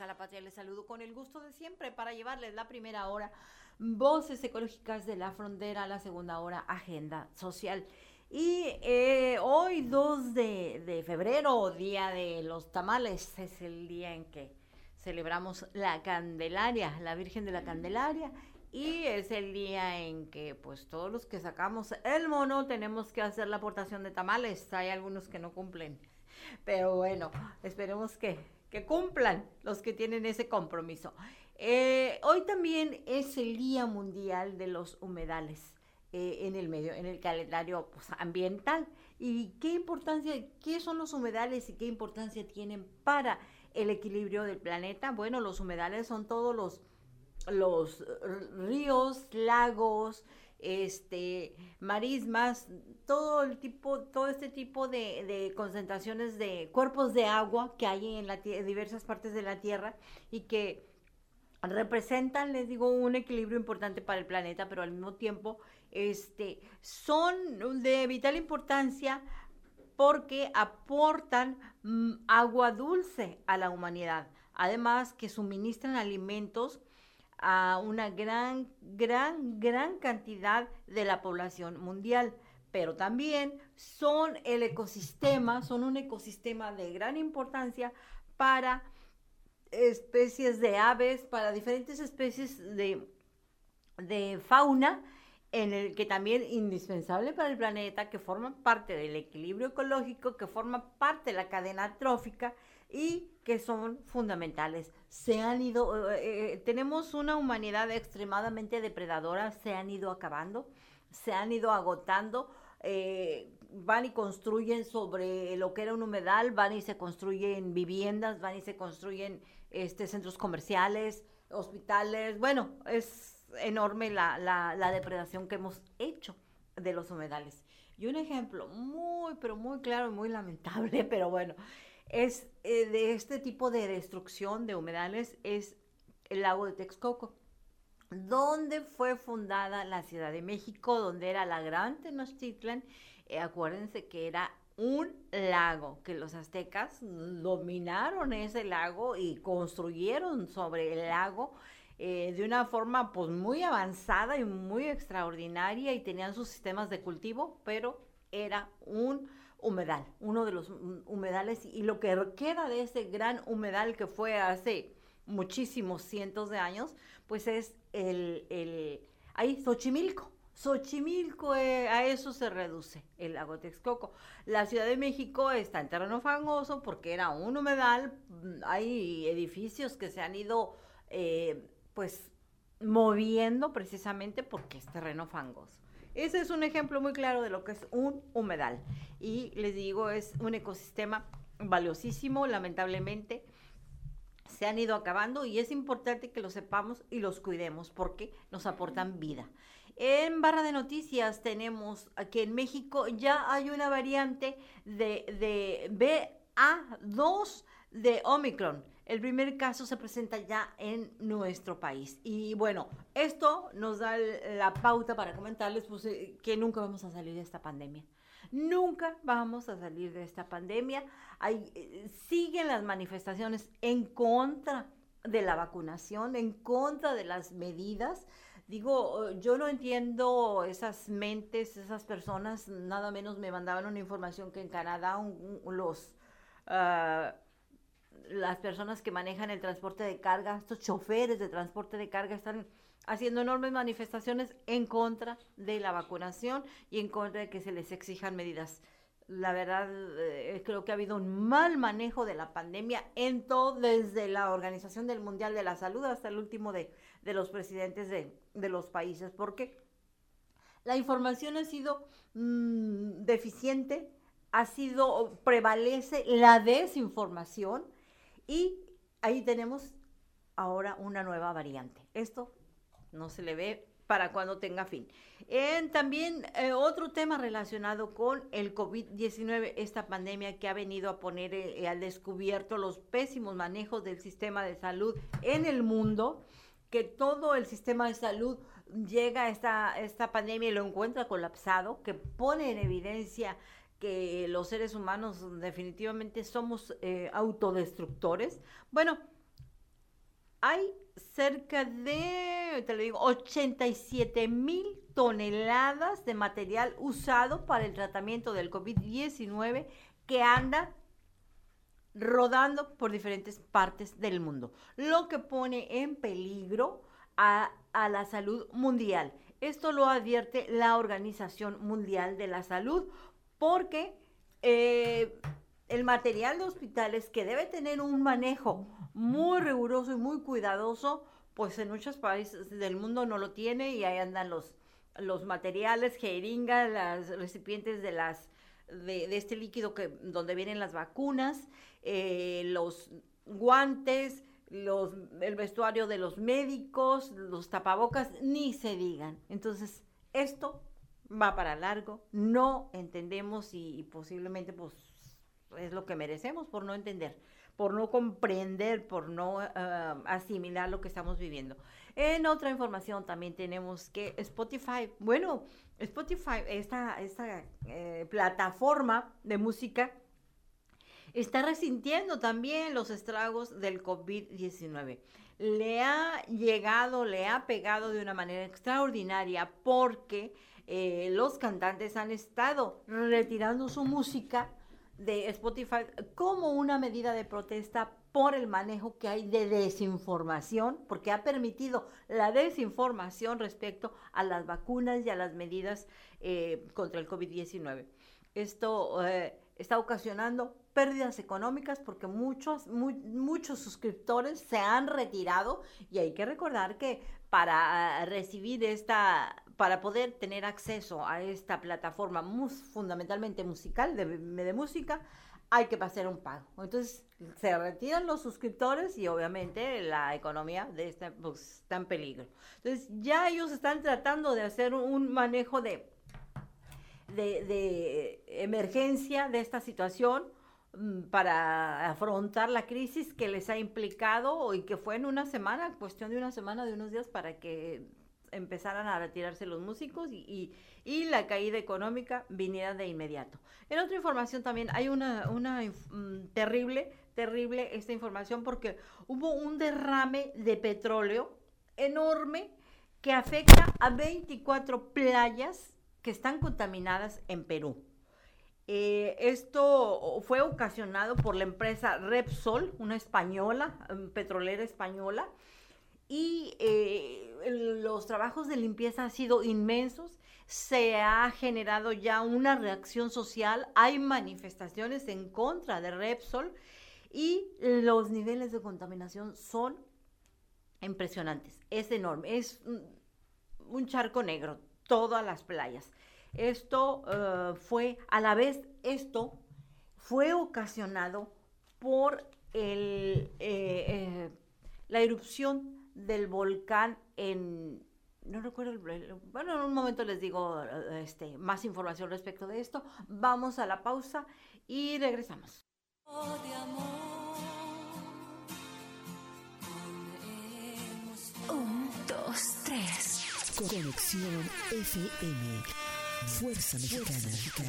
a la patria. Les saludo con el gusto de siempre para llevarles la primera hora Voces Ecológicas de la Frontera, la segunda hora Agenda Social. Y eh, hoy 2 de, de febrero, Día de los Tamales, es el día en que celebramos la Candelaria, la Virgen de la Candelaria. Y es el día en que pues todos los que sacamos el mono tenemos que hacer la aportación de tamales. Hay algunos que no cumplen. Pero bueno, esperemos que, que cumplan los que tienen ese compromiso. Eh, hoy también es el Día Mundial de los Humedales eh, en el medio, en el calendario pues, ambiental. ¿Y qué importancia, qué son los humedales y qué importancia tienen para el equilibrio del planeta? Bueno, los humedales son todos los, los ríos, lagos, este, marismas, todo el tipo, todo este tipo de, concentraciones de cuerpos de agua que hay en, la, diversas partes de la Tierra y que representan, les digo, un equilibrio importante para el planeta, pero al mismo tiempo este, son de vital importancia porque aportan mm, agua dulce a la humanidad. Además que suministran alimentos a una gran, gran, gran cantidad de la población mundial. Pero también son el ecosistema, son un ecosistema de gran importancia para especies de aves, para diferentes especies de, de fauna, en el que también indispensable para el planeta, que forman parte del equilibrio ecológico, que forman parte de la cadena trófica y que son fundamentales. Se han ido, eh, eh, tenemos una humanidad extremadamente depredadora, se han ido acabando, se han ido agotando. Eh, van y construyen sobre lo que era un humedal, van y se construyen viviendas, van y se construyen este, centros comerciales, hospitales. Bueno, es enorme la, la depredación que hemos hecho de los humedales. Y un ejemplo muy, pero muy claro y muy lamentable, pero bueno, es eh, de este tipo de destrucción de humedales es el lago de Texcoco, donde fue fundada la Ciudad de México, donde era la Gran Tenochtitlan. Eh, acuérdense que era un lago, que los aztecas dominaron ese lago y construyeron sobre el lago eh, de una forma pues muy avanzada y muy extraordinaria y tenían sus sistemas de cultivo, pero era un humedal, uno de los humedales, y lo que queda de ese gran humedal que fue hace muchísimos cientos de años, pues es el, el ahí Xochimilco. Xochimilco, eh, a eso se reduce el lago Texcoco. La Ciudad de México está en terreno fangoso porque era un humedal, mm, hay edificios que se han ido, eh, pues, moviendo precisamente porque es terreno fangoso. Ese es un ejemplo muy claro de lo que es un humedal. Y les digo, es un ecosistema valiosísimo, lamentablemente se han ido acabando y es importante que lo sepamos y los cuidemos porque nos aportan vida. En barra de noticias tenemos que en México ya hay una variante de, de BA2 de Omicron. El primer caso se presenta ya en nuestro país. Y bueno, esto nos da la pauta para comentarles pues, eh, que nunca vamos a salir de esta pandemia. Nunca vamos a salir de esta pandemia. Hay, eh, siguen las manifestaciones en contra de la vacunación, en contra de las medidas. Digo, yo no entiendo esas mentes, esas personas, nada menos me mandaban una información que en Canadá los... Ah, las personas que manejan el transporte de carga, estos choferes de transporte de carga están haciendo enormes manifestaciones en contra de la vacunación y en contra de que se les exijan medidas. La verdad, eh, creo que ha habido un mal manejo de la pandemia en todo, desde la Organización del Mundial de la Salud hasta el último de, los presidentes de, los países, porque la información ha sido mm, deficiente, ha sido, prevalece la desinformación, y ahí tenemos ahora una nueva variante. Esto no se le ve para cuando tenga fin. También eh, otro tema relacionado con el COVID-19, esta pandemia que ha venido a poner eh, al descubierto los pésimos manejos del sistema de salud en el mundo, que todo el sistema de salud llega a esta, esta pandemia y lo encuentra colapsado, que pone en evidencia que los seres humanos definitivamente somos eh, autodestructores. Bueno, hay cerca de, te lo digo, 87 mil toneladas de material usado para el tratamiento del COVID-19 que anda rodando por diferentes partes del mundo, lo que pone en peligro a, la salud mundial. Esto lo advierte la Organización Mundial de la Salud porque eh, el material de hospitales que debe tener un manejo muy riguroso y muy cuidadoso, pues en muchos países del mundo no lo tiene y ahí andan los, los materiales, jeringas, las recipientes de las de, este líquido que donde vienen las vacunas, eh, los guantes, los, el vestuario de los médicos, los tapabocas, ni se digan. Entonces, esto va para largo, no entendemos y, posiblemente pues es lo que merecemos por no entender, por no comprender, por no ah, asimilar lo que estamos viviendo. En otra información también tenemos que Spotify, bueno, Spotify, esta, esta eh, plataforma de música, está resintiendo también los estragos del COVID-19. Le ha llegado, le ha pegado de una manera extraordinaria porque eh, los cantantes han estado retirando su música de Spotify como una medida de protesta por el manejo que hay de desinformación, porque ha permitido la desinformación respecto a las vacunas y a las medidas eh, contra el COVID-19. Esto eh, está ocasionando pérdidas económicas porque muchos, muchos suscriptores se han retirado y hay que recordar que para recibir esta, para poder tener acceso a esta plataforma fundamentalmente musical, de, de música, hay que pasar un pago. Entonces se retiran los suscriptores y obviamente la economía de esta pues, está en peligro. Entonces ya ellos están tratando de hacer un manejo de, de, emergencia de esta situación mm, para afrontar la crisis que les ha implicado y que fue en una semana, cuestión de una semana, de unos días, para que empezaran a retirarse los músicos y, la caída económica viniera de inmediato. En otra información también hay una, una mm, terrible, terrible esta información porque hubo un derrame de petróleo enorme que afecta a 24 playas que están contaminadas en Perú. Eh, esto fue ocasionado por la empresa Repsol, una española, mm, petrolera española, y eh, los trabajos de limpieza han sido inmensos. Se ha generado ya una reacción social, hay manifestaciones en contra de Repsol y los niveles de contaminación son impresionantes. Es enorme, es un charco negro, todas las playas. Esto eh, fue, a la vez, esto fue ocasionado por el, eh, la erupción del volcán en no recuerdo el, bueno en un momento les digo este más información respecto de esto. Vamos a la pausa y regresamos. Un dos tres. Conexión FM fuerza mexicana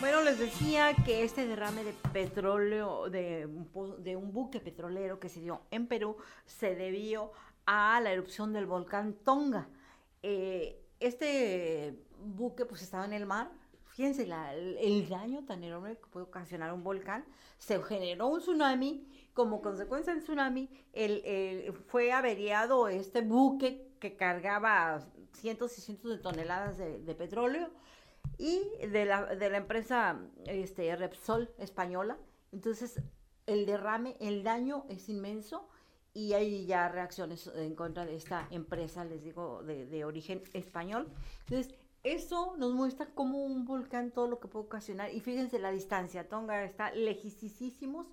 Bueno, les decía que este derrame de petróleo, de, de, un buque petrolero que se dio en Perú, se debió a la erupción del volcán Tonga. Eh, este buque pues estaba en el mar. Fíjense el, daño tan enorme que puede ocasionar un volcán. Se generó un tsunami. Como consecuencia del tsunami, el, fue averiado este buque que cargaba cientos y cientos de toneladas de petróleo y de la, de la empresa este, Repsol española. Entonces, el derrame, el daño es inmenso y hay ya reacciones en contra de esta empresa, les digo, de, de origen español. Entonces, eso nos muestra cómo un volcán todo lo que puede ocasionar. Y fíjense la distancia, Tonga está lejísimos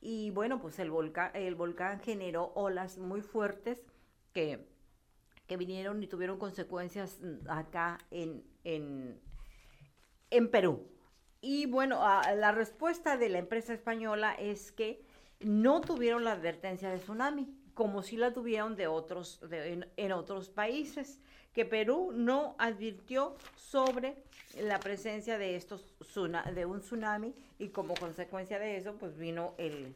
y bueno, pues el volcán, el volcán generó olas muy fuertes que, que vinieron y tuvieron consecuencias mm, acá en, en, en Perú. Y bueno, la respuesta de la empresa española es que no tuvieron la advertencia de tsunami, como si la tuvieron de otros, en, otros países, que Perú no advirtió sobre la presencia de estos de un tsunami y como consecuencia de eso, pues vino el,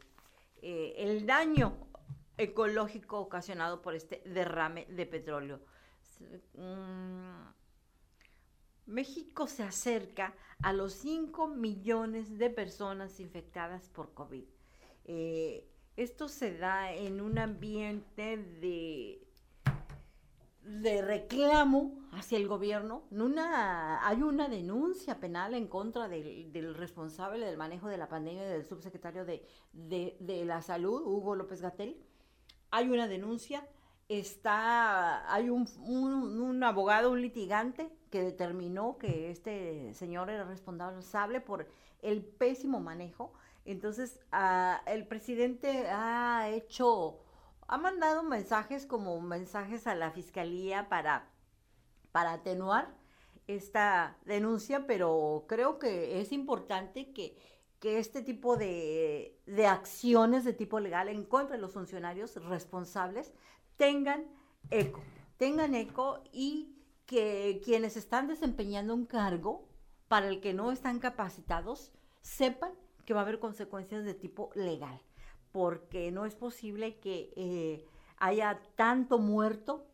eh, el daño ecológico ocasionado por este derrame de petróleo. Mm, México se acerca a los 5 millones de personas infectadas por COVID. Eh, esto se da en un ambiente de, de reclamo hacia el gobierno. Una, hay una denuncia penal en contra del, responsable del manejo de la pandemia, del subsecretario de, de la Salud, Hugo López Gatel. Hay una denuncia está, hay un, un, abogado, un litigante que determinó que este señor era responsable por el pésimo manejo. Entonces, el presidente ha hecho, ha mandado mensajes como mensajes a la fiscalía para, para atenuar esta denuncia, pero creo que es importante que, que este tipo de, de acciones de tipo legal en contra de los funcionarios responsables tengan eco, tengan eco y que quienes están desempeñando un cargo para el que no están capacitados sepan que va a haber consecuencias de tipo legal, porque no es posible que eh, haya tanto muerto,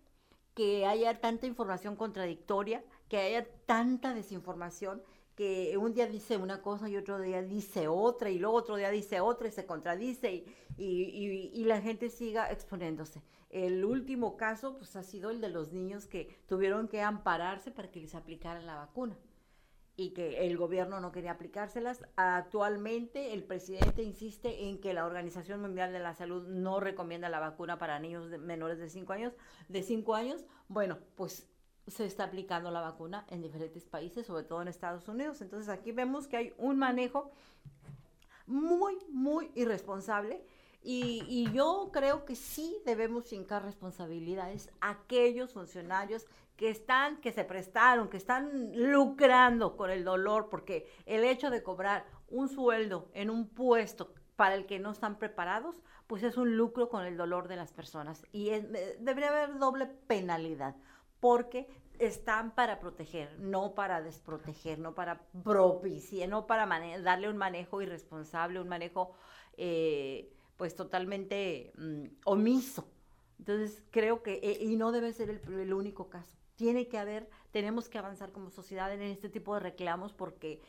que haya tanta información contradictoria, que haya tanta desinformación un día dice una cosa y otro día dice otra y luego otro día dice otra y se contradice y, la gente siga exponiéndose. El último caso pues ha sido el de los niños que tuvieron que ampararse para que les aplicaran la vacuna y que el gobierno no quería aplicárselas. Actualmente el presidente insiste en que la Organización Mundial de la Salud no recomienda la vacuna para niños menores de 5 años, de 5 años. Bueno, pues se está aplicando la vacuna en diferentes países, sobre todo en Estados Unidos. Entonces aquí vemos que hay un manejo muy, muy irresponsable y, yo creo que sí debemos hincar responsabilidades a aquellos funcionarios que están, que se prestaron, que están lucrando con el dolor, porque el hecho de cobrar un sueldo en un puesto para el que no están preparados, pues es un lucro con el dolor de las personas. Y eh, debería haber doble penalidad porque están para proteger, no para desproteger, no para propiciar, no para darle un manejo irresponsable, un manejo eh, pues totalmente mm, omiso. Entonces creo que, eh, y no debe ser el, único caso, tiene que haber, tenemos que avanzar como sociedad en este tipo de reclamos porque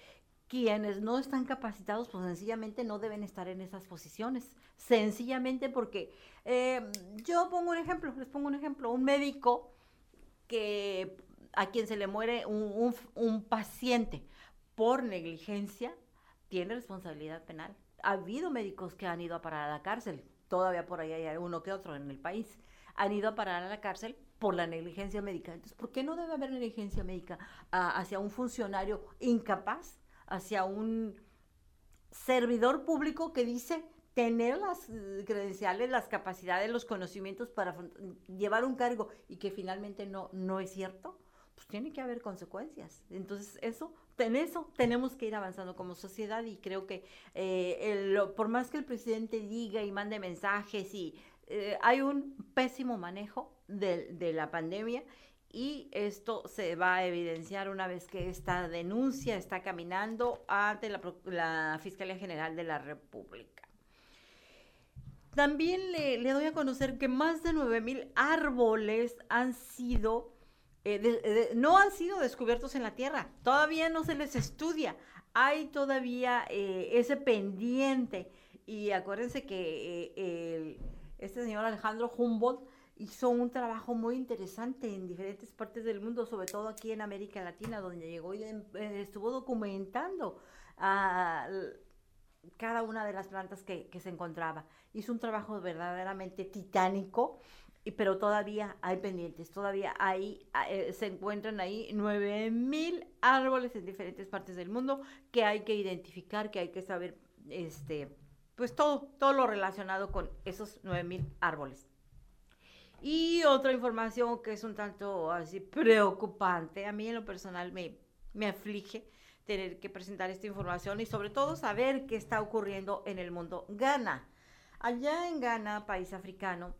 quienes no están capacitados, pues sencillamente no deben estar en esas posiciones. Sencillamente porque, eh, yo pongo un ejemplo, les pongo un ejemplo, un médico que a quien se le muere un, paciente por negligencia tiene responsabilidad penal. Ha habido médicos que han ido a parar a la cárcel, todavía por ahí hay uno que otro en el país, han ido a parar a la cárcel por la negligencia médica. Entonces, ¿por qué no debe haber negligencia médica hacia un funcionario incapaz, hacia un servidor público que dice tener las eh, credenciales, las capacidades, los conocimientos para llevar un cargo y que finalmente no, no es cierto, pues tiene que haber consecuencias. Entonces, eso, en eso tenemos que ir avanzando como sociedad y creo que eh, por más que el presidente diga y mande mensajes y eh, hay un pésimo manejo de, de la pandemia y esto se va a evidenciar una vez que esta denuncia está caminando ante la, la Fiscalía General de la República. También le, doy a conocer que más de 9000 árboles han sido, eh, no han sido descubiertos en la Tierra. Todavía no se les estudia. Hay todavía eh, ese pendiente. Y acuérdense que eh, este señor Alejandro Humboldt hizo un trabajo muy interesante en diferentes partes del mundo, sobre todo aquí en América Latina, donde llegó y estuvo documentando a cada una de las plantas que, se encontraba. Hizo un trabajo verdaderamente titánico, pero todavía hay pendientes, todavía hay, eh, se encuentran ahí 9000 árboles en diferentes partes del mundo que hay que identificar, que hay que saber este, pues todo, todo lo relacionado con esos 9000 árboles. Y otra información que es un tanto así preocupante, a mí en lo personal me, me aflige tener que presentar esta información y sobre todo saber qué está ocurriendo en el mundo. Ghana, allá en Ghana, país africano,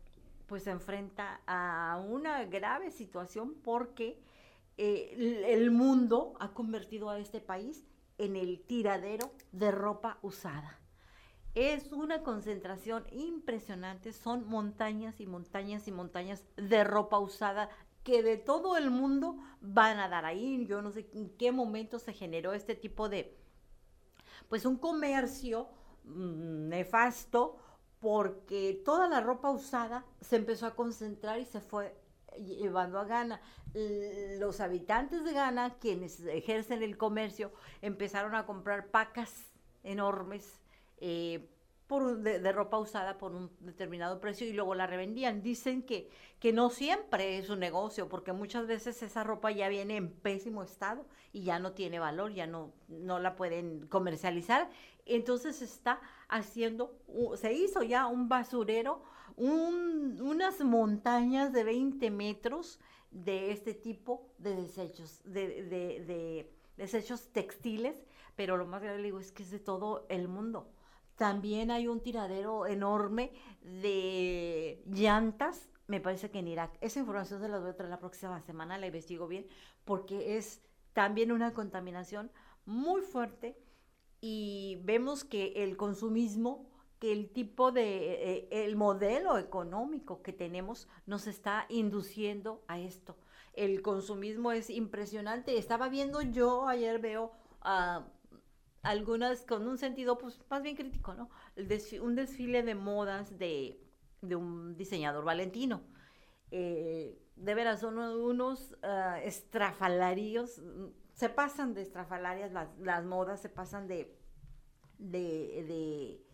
pues se enfrenta a una grave situación porque eh, el mundo ha convertido a este país en el tiradero de ropa usada. Es una concentración impresionante, son montañas y montañas y montañas de ropa usada que de todo el mundo van a dar ahí. Yo no sé en qué momento se generó este tipo de, pues un comercio mm, nefasto, porque toda la ropa usada se empezó a concentrar y se fue llevando a Ghana. Los habitantes de Ghana, quienes ejercen el comercio, empezaron a comprar pacas enormes eh, por de, ropa usada por un determinado precio y luego la revendían. Dicen que, que no siempre es un negocio, porque muchas veces esa ropa ya viene en pésimo estado y ya no tiene valor, ya no, no la pueden comercializar. Entonces está haciendo, se hizo ya un basurero, unas montañas de 20 metros de este tipo de desechos, de, de, de desechos textiles, pero lo más grave digo es que es de todo el mundo también hay un tiradero enorme de llantas, me parece que en Irak. Esa información se la voy a traer la próxima semana, la investigo bien, porque es también una contaminación muy fuerte y vemos que el consumismo, que el tipo de, eh, el modelo económico que tenemos nos está induciendo a esto. El consumismo es impresionante. Estaba viendo yo, ayer veo a algunas con un sentido pues más bien crítico, ¿no? un desfile de modas de, un diseñador valentino. Eh, de veras, son unos uh, estrafalarios, se pasan de estrafalarias las, modas, se pasan de, de, de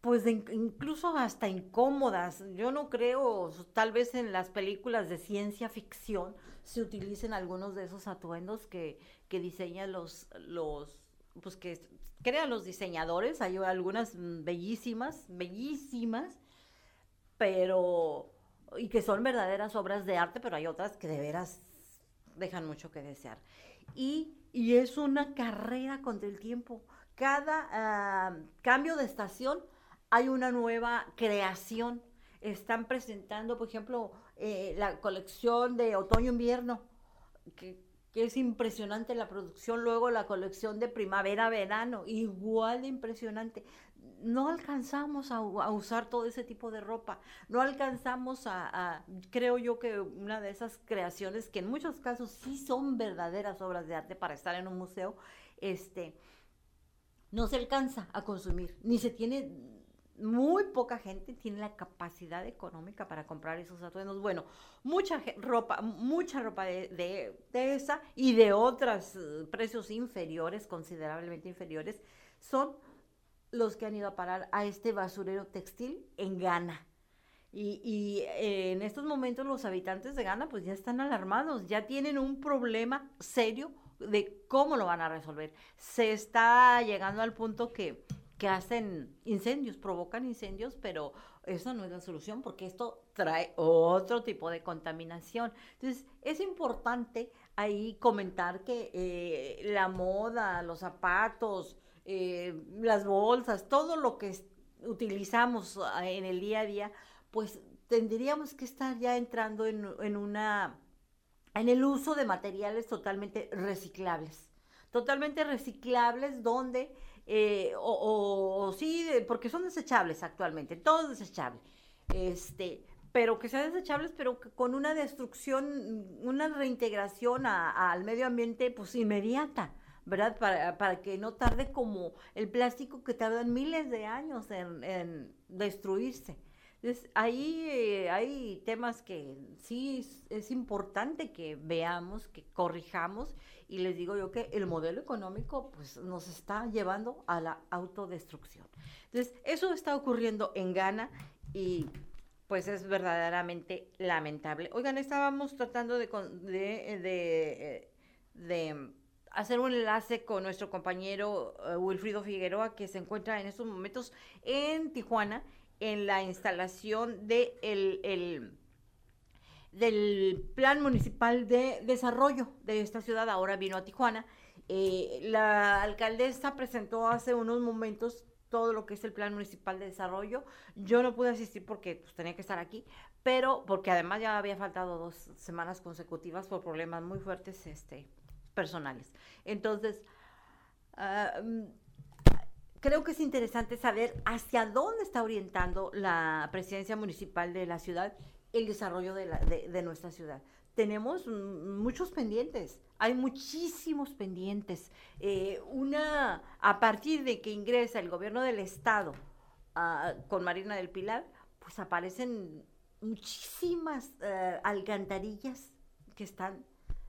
pues incluso hasta incómodas. Yo no creo, tal vez en las películas de ciencia ficción se utilicen algunos de esos atuendos que, que diseñan los, los pues que crean los diseñadores, hay algunas bellísimas, bellísimas, pero, y que son verdaderas obras de arte, pero hay otras que de veras dejan mucho que desear. Y, y es una carrera contra el tiempo. Cada ah, cambio de estación hay una nueva creación. Están presentando, por ejemplo, eh, la colección de otoño-invierno, que que es impresionante la producción, luego la colección de primavera-verano, igual de impresionante. No alcanzamos a, usar todo ese tipo de ropa, no alcanzamos a, creo yo que una de esas creaciones que en muchos casos sí son verdaderas obras de arte para estar en un museo, este, no se alcanza a consumir, ni se tiene muy poca gente tiene la capacidad económica para comprar esos atuendos. Bueno, mucha ropa, mucha ropa de, esa y de otros eh, precios inferiores, considerablemente inferiores, son los que han ido a parar a este basurero textil en Ghana. Y, eh, en estos momentos los habitantes de Ghana pues ya están alarmados, ya tienen un problema serio de cómo lo van a resolver. Se está llegando al punto que que hacen incendios, provocan incendios, pero eso no es la solución porque esto trae otro tipo de contaminación. Entonces, es importante ahí comentar que eh, la moda, los zapatos, eh, las bolsas, todo lo que utilizamos ah, en el día a día, pues tendríamos que estar ya entrando en, en una en el uso de materiales totalmente reciclables. Totalmente reciclables donde eh, o, sí, porque son desechables actualmente, todo es desechable. Este, pero que sean desechables, pero con una destrucción, una reintegración al medio ambiente, pues inmediata, ¿verdad? Para, para, que no tarde como el plástico que tarda miles de años en destruirse. Entonces, ahí eh, hay temas que sí es, importante que veamos, que corrijamos, y les digo yo que el modelo económico pues, nos está llevando a la autodestrucción. Entonces, eso está ocurriendo en Ghana y pues es verdaderamente lamentable. Oigan, estábamos tratando de, de, de, de hacer un enlace con nuestro compañero eh, Wilfrido Figueroa, que se encuentra en estos momentos en Tijuana, en la instalación de el, del Plan Municipal de Desarrollo de esta ciudad. Ahora vino a Tijuana. Eh, la alcaldesa presentó hace unos momentos todo lo que es el Plan Municipal de Desarrollo. Yo no pude asistir porque pues, tenía que estar aquí, pero porque además ya había faltado dos semanas consecutivas por problemas muy fuertes este, personales. Entonces, ah, creo que es interesante saber hacia dónde está orientando la presidencia municipal de la ciudad el desarrollo de, nuestra ciudad. Tenemos muchos pendientes, hay muchísimos pendientes. Eh, una, a partir de que ingresa el gobierno del estado ah, con Marina del Pilar, pues aparecen muchísimas eh, alcantarillas que están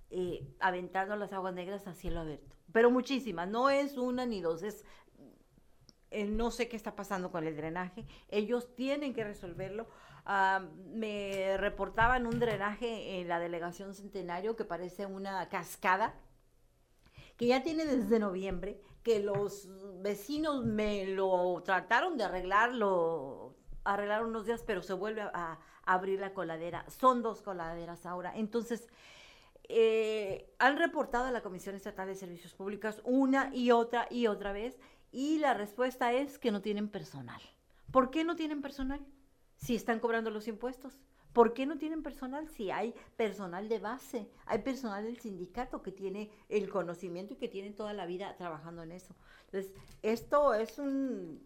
eh, aventando las aguas negras a cielo abierto. Pero muchísimas, no es una ni dos, es eh, no sé qué está pasando con el drenaje, ellos tienen que resolverlo. Me reportaban un drenaje en la delegación Centenario que parece una cascada, que ya tiene desde noviembre, que los vecinos me lo trataron de arreglar unos días, pero se vuelve a abrir la coladera. Son dos coladeras ahora. Entonces, eh, han reportado a la Comisión Estatal de Servicios Públicos una y otra y otra vez y la respuesta es que no tienen personal. ¿Por qué no tienen personal? Si están cobrando los impuestos. ¿Por qué no tienen personal si hay personal de base? Hay personal del sindicato que tiene el conocimiento y que tiene toda la vida trabajando en eso. Entonces, esto es un,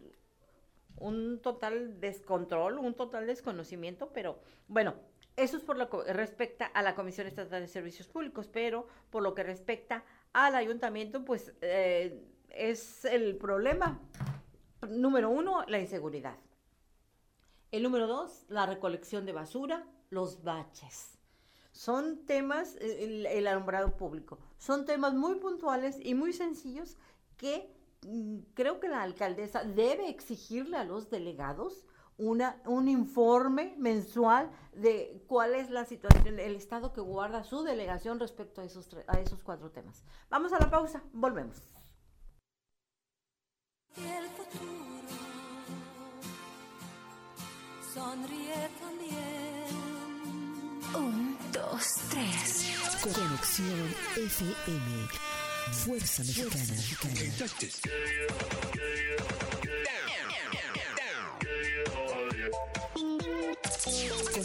un total descontrol, un total desconocimiento, pero bueno, eso es por lo que respecta a la Comisión Estatal de Servicios Públicos, pero por lo que respecta al ayuntamiento, pues eh, es el problema. Número uno, la inseguridad. El número dos, la recolección de basura, los baches. Son temas, el, alumbrado público, son temas muy puntuales y muy sencillos que mm, creo que la alcaldesa debe exigirle a los delegados una, un informe mensual de cuál es la situación, el estado que guarda su delegación respecto a esos, a esos cuatro temas. Vamos a la pausa, volvemos. El futuro sonríe también. Un, dos, tres. Conexión FM. Fuerza Mexicana.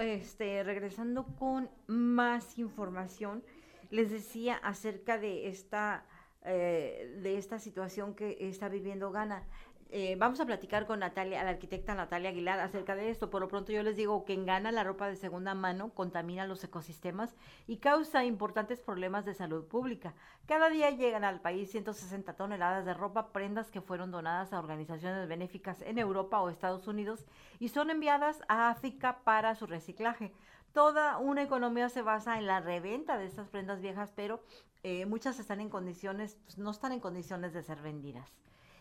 Este, regresando con más información, les decía acerca de esta, eh, de esta situación que está viviendo Ghana. Eh, vamos a platicar con Natalia, la arquitecta Natalia Aguilar, acerca de esto. Por lo pronto yo les digo que en Ghana la ropa de segunda mano contamina los ecosistemas y causa importantes problemas de salud pública. Cada día llegan al país 160 toneladas de ropa, prendas que fueron donadas a organizaciones benéficas en Europa o Estados Unidos y son enviadas a África para su reciclaje. Toda una economía se basa en la reventa de estas prendas viejas, pero eh, muchas están en condiciones, pues, no están en condiciones de ser vendidas.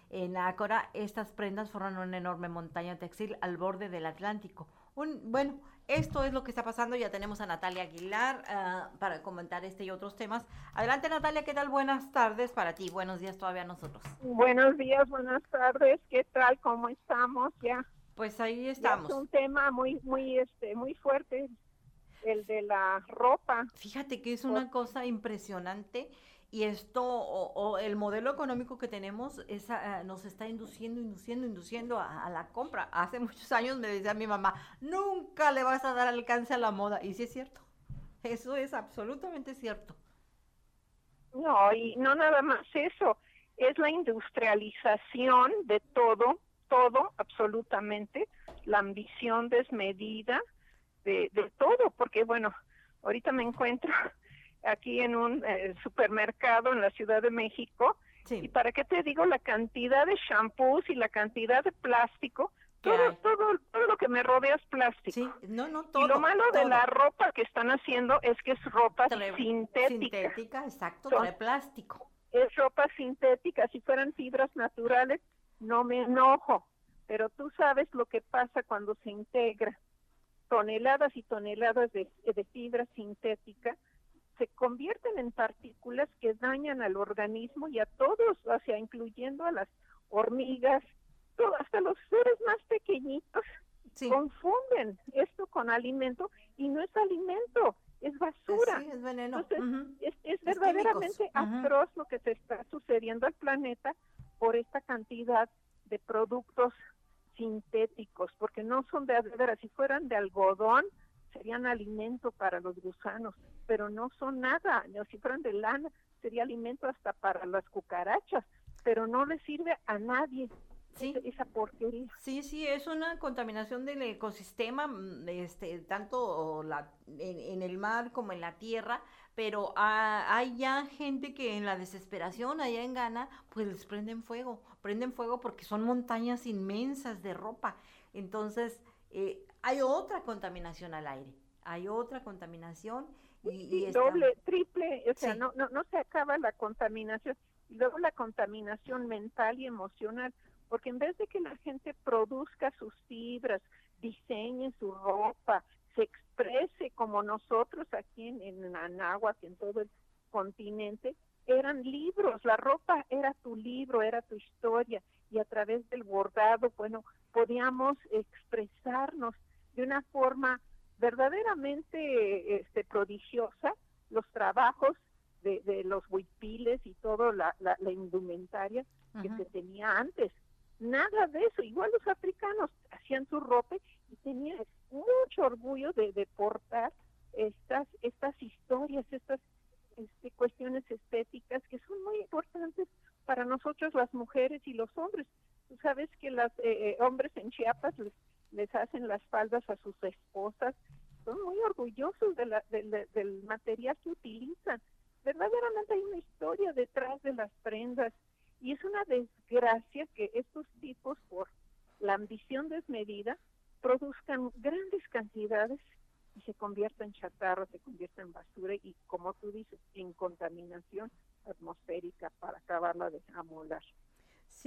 En Ácora, estas prendas forman una enorme montaña textil al borde del Atlántico. Un, bueno, esto es lo que está pasando. Ya tenemos a Natalia Aguilar ah, para comentar este y otros temas. Adelante, Natalia, ¿qué tal? Buenas tardes para ti. Buenos días todavía a nosotros. Buenos días, buenas tardes. ¿Qué tal? ¿Cómo estamos? Ya, Pues ahí ya estamos. es un tema muy, muy, este, muy fuerte, el de la ropa. Fíjate que es una cosa impresionante y esto, o, el modelo económico que tenemos, es, ah, nos está induciendo, induciendo, induciendo a, a la compra. Hace muchos años me decía mi mamá, nunca le vas a dar alcance a la moda. Y sí es cierto, eso es absolutamente cierto. No, y no nada más eso, es la industrialización de todo, todo, absolutamente, la ambición desmedida de, de todo, porque bueno, ahorita me encuentro aquí en un eh, supermercado en la Ciudad de México, y para qué te digo la cantidad de shampoos y la cantidad de plástico, ¿Qué todo, todo, todo lo que me rodea es plástico. sí, no, no, y todo. lo malo de la ropa que están haciendo es que es ropa sintética. Sintética, exacto, Son- trae plástico. Es ropa sintética. Si fueran fibras naturales, no me enojo. Pero tú sabes lo que pasa cuando se integra toneladas y toneladas de, de fibra sintética se convierten en partículas que dañan al organismo y a todos, o sea, incluyendo a las hormigas, todo- hasta los seres más pequeñitos Sí, confunden esto con alimento y no es alimento, es basura. sí, es veneno. Entonces. Es, es Es verdaderamente atroz lo que se está sucediendo al planeta por esta cantidad de productos sintéticos, porque no son de adevera, si fueran de algodón serían alimento para los gusanos, pero no son nada, no, si fueran de lana sería alimento hasta para las cucarachas, pero no le sirve a nadie Sí. esa, porquería. Sí, sí, es una contaminación del ecosistema, mm, este, tanto la, en, en el mar como en la tierra, pero ah, hay ya gente que en la desesperación allá en Ghana, pues les prenden fuego, prenden fuego porque son montañas inmensas de ropa. Entonces, eh, hay otra contaminación al aire, hay otra contaminación y, y Sí, está- doble, triple, o sea, Sí. no, no, no se acaba la contaminación. Y luego la contaminación mental y emocional, porque en vez de que la gente produzca sus fibras, diseñe su ropa, se exprese como nosotros aquí en, en Anáhuac, en todo el continente, eran libros, la ropa era tu libro, era tu historia, y a través del bordado, bueno, podíamos expresarnos de una forma verdaderamente este, prodigiosa los trabajos de, de los huipiles y toda la, la, la indumentaria que se tenía antes. Nada de eso. Igual los africanos hacían su ropa y tenían mucho orgullo de, de portar estas, estas historias, estas este, cuestiones estéticas que son muy importantes para nosotros las mujeres y los hombres. Tú sabes que los hombres en Chiapas les, les hacen las faldas a sus esposas, son muy orgullosos de la, de del material que utilizan. Verdaderamente hay una historia detrás de las prendas y es una desgracia que estos tipos, por la ambición desmedida, produzcan grandes cantidades y se convierta en chatarra, se convierta en basura y, como tú dices, en contaminación atmosférica para acabarla de amolar.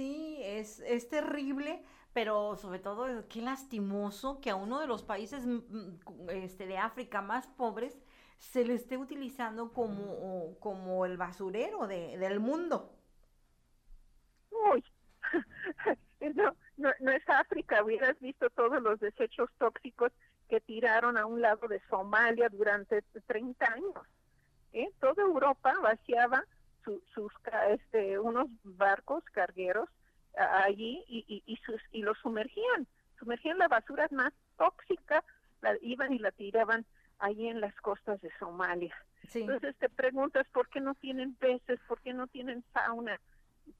Sí, es, es terrible, pero sobre todo eh, qué lastimoso que a uno de los países mm, mm, este, de África más pobres se le esté utilizando como, como el basurero de, del mundo. Uy, no, no, no es África, hubieras visto todos los desechos tóxicos que tiraron a un lado de Somalia durante 30 años. ¿eh? Toda Europa vaciaba su- sus este, unos barcos cargueros allí y, y, y, sus, y los sumergían, sumergían la basura más tóxica, la iban y la tiraban allí en las costas de Somalia. Sí, Entonces te preguntas por qué no tienen peces, por qué no tienen fauna,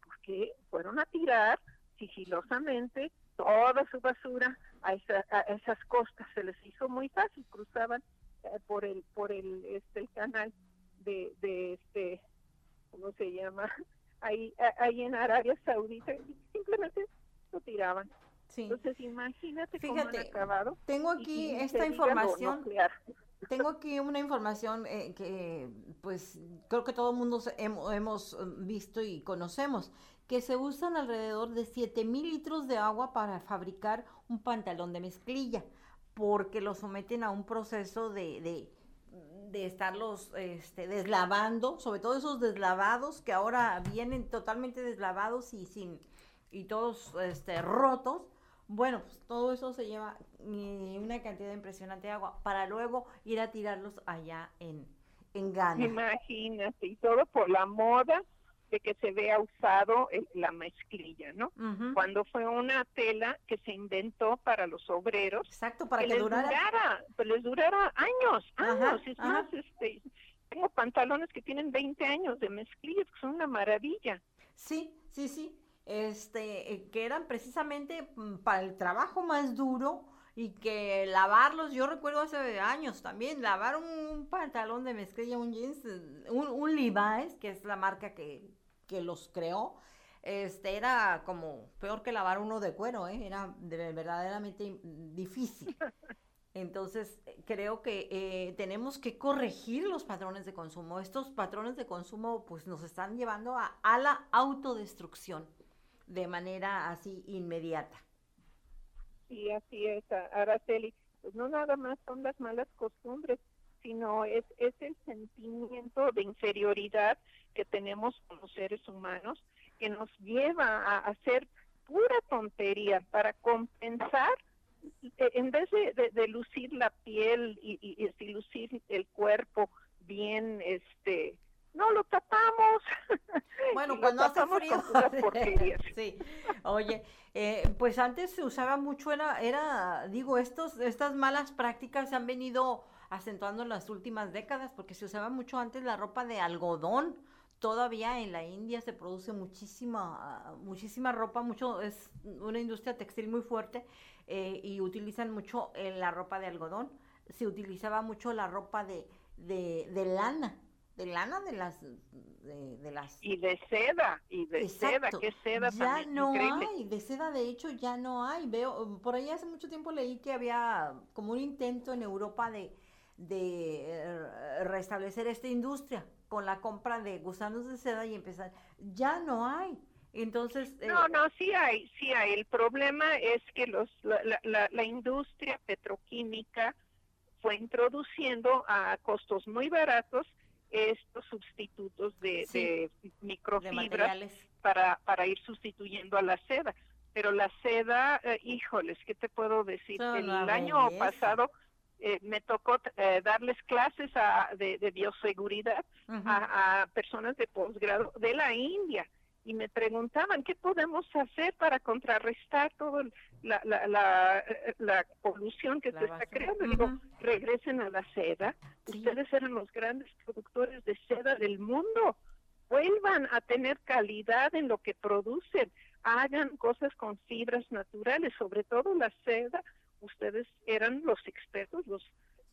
porque fueron a tirar sigilosamente toda su basura a, esa- a esas costas. Se les hizo muy fácil, cruzaban eh, por el por el este el canal de, de este ¿cómo se llama? Ahí ahí en Arabia Saudita y simplemente lo tiraban. sí. Entonces imagínate cómo Fíjate, han acabado. Tengo aquí esta información. tengo aquí una información eh, que pues creo que todo el mundo hemos, eh, visto y conocemos, que se usan alrededor de 7 mil litros de agua para fabricar un pantalón de mezclilla, porque lo someten a un proceso de, de, de estarlos este, deslavando, sobre todo esos deslavados que ahora vienen totalmente deslavados y sin y todos este, rotos. Bueno, pues todo eso se lleva eh, una cantidad impresionante de agua para luego ir a tirarlos allá en, en Ghana. Imagínate, y todo por la moda de que se vea usado el- la mezclilla, ¿no? Cuando fue una tela que se inventó para los obreros, Exacto, para que, que les durara. durara, pues les durara años, Ajá, años, es ajá. más, este, tengo pantalones que tienen 20 años de mezclilla, que son una maravilla. Sí, sí, sí. Este, eh, que eran precisamente mm, para el trabajo más duro y que lavarlos, yo recuerdo hace años también, lavar un, pantalón de mezclilla, un jeans, un, un Levi's, que es la marca que, que los creó, este, era como peor que lavar uno de cuero, ¿eh? Era de- verdaderamente difícil. Entonces, creo que eh, tenemos que corregir los patrones de consumo. Estos patrones de consumo, pues, nos están llevando a, a la autodestrucción de manera así inmediata. Sí, así es, Araceli. Pues no nada más son las malas costumbres, sino es, es el sentimiento de inferioridad que tenemos como seres humanos que nos lleva a hacer pura tontería para compensar, eh, en vez de, de- de lucir la piel y, y- lucir el cuerpo bien, este, no lo tapamos. Bueno, cuando hace frío. sí. Oye, eh, pues antes se usaba mucho, era, era, digo, estos, estas malas prácticas se han venido acentuando en las últimas décadas, porque se usaba mucho antes la ropa de algodón. Todavía en la India se produce muchísima, muchísima ropa, mucho, es una industria textil muy fuerte eh, y utilizan mucho eh, la ropa de algodón. Se utilizaba mucho la ropa de, de, de lana, de lana de las, de, de las y de seda, y de seda, que seda ya también no increíble. hay, de seda de hecho ya no hay. Veo, por ahí hace mucho tiempo leí que había como un intento en Europa de, de eh, restablecer esta industria con la compra de gusanos de seda y empezar. Ya no hay. Entonces, eh, No, no, sí hay, sí hay. El problema es que los, la, la- la- la industria petroquímica fue introduciendo a costos muy baratos estos sustitutos de, Sí. de microfibras para, para ir sustituyendo a la seda. Pero la seda, eh, híjoles, ¿qué te puedo decir? Son El año belleza. pasado eh, me tocó eh, darles clases a- de, de bioseguridad a, a personas de posgrado de la India y me preguntaban qué podemos hacer para contrarrestar toda la, la, la, eh, la polución que se está creando. Digo, Ujú. regresen a la seda. Sí. Ustedes eran los grandes productores de seda del mundo. Vuelvan a tener calidad en lo que producen. Hagan cosas con fibras naturales, sobre todo la seda. Ustedes eran los expertos, los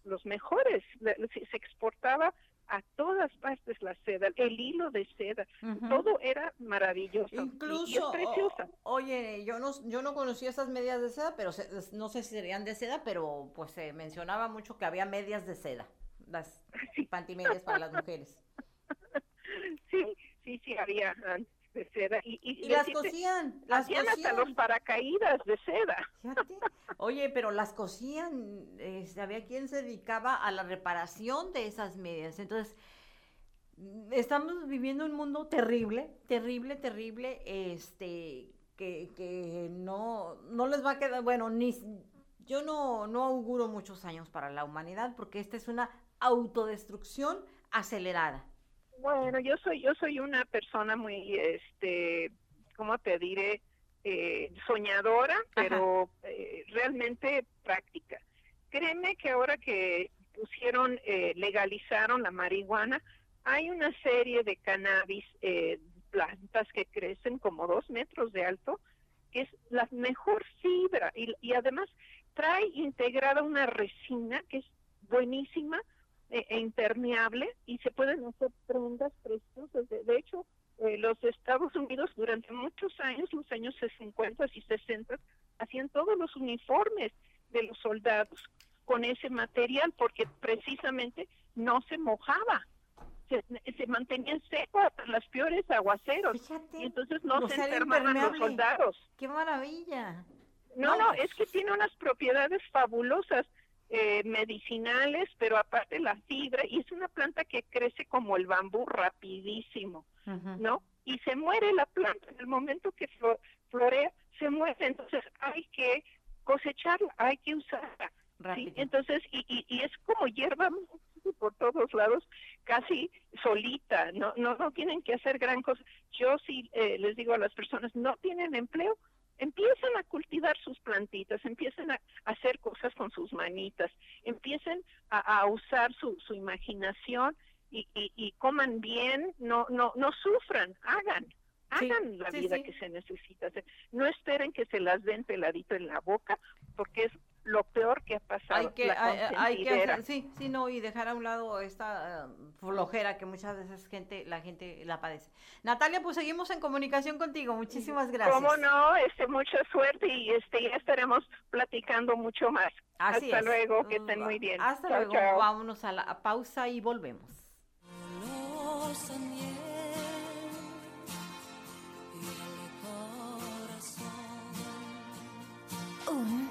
los mejores. Se exportaba a todas partes la seda, el hilo de seda, todo era maravilloso. y es Incluso, preciosa. o- oye, yo no, yo no conocía esas medias de seda, pero se- no sé si serían de seda, pero pues se mencionaba mucho que había medias de seda, las pantimedias para las mujeres. Sí, sí, sí, había antes de seda. Y, y, Y las decirte, cosían, las hacían hasta los cosían. paracaídas de seda. Fíjate. Oye, pero las cosían, este, había quien se dedicaba a la reparación de esas medias. Entonces, estamos viviendo un mundo terrible, terrible, terrible, este, que, que no, no les va a quedar, bueno, ni, yo no, no auguro muchos años para la humanidad porque esta es una autodestrucción acelerada. Bueno, yo soy yo soy una persona muy, este, ¿cómo te diré? Eh, soñadora, pero eh, realmente práctica. Créeme que ahora que pusieron, eh, legalizaron la marihuana, hay una serie de cannabis, eh, plantas que crecen como dos metros de alto, que es la mejor fibra y, y además trae integrada una resina que es buenísima e, e impermeable y se pueden hacer prendas preciosas. De, de hecho, eh, los Estados Unidos durante muchos años, los años 50 y 60, hacían todos los uniformes de los soldados con ese material porque precisamente no se mojaba. Se, se mantenía seco hasta los peores aguaceros. Fíjate. Y entonces no se enfermaban los soldados. ¡Qué maravilla! No, No, no, pues- es que tiene unas propiedades fabulosas eh, medicinales, pero aparte la fibra, y es una planta que crece como el bambú rapidísimo. ¿no? Y se muere la planta en el momento que flo- florea, se muere, entonces hay que cosecharla, hay que usarla. ¿sí? Entonces, y, y, y es como hierba por todos lados, casi solita, no, no, no tienen que hacer gran cosa. Yo sí eh, les digo a las personas, no tienen empleo, empiecen a cultivar sus plantitas, empiecen a, hacer cosas con sus manitas, empiecen a, a usar su, su imaginación y, y, y coman bien, no, no, no sufran, hagan. Sí, Hagan la sí, vida sí. que se necesita. No esperen que se las den peladito en la boca, porque es lo peor que ha pasado. hay que, la hay, hay que hacer, sí, sí, no, y dejar a un lado esta eh, flojera que muchas veces gente, la gente la padece. Natalia, pues seguimos en comunicación contigo, muchísimas gracias. ¿Cómo no? Este, mucha suerte y este, ya estaremos platicando mucho más. Así Hasta es. luego, que estén muy bien. Hasta Chao, luego, chao. vámonos a la pausa y volvemos. Lo soñé y el corazón Un,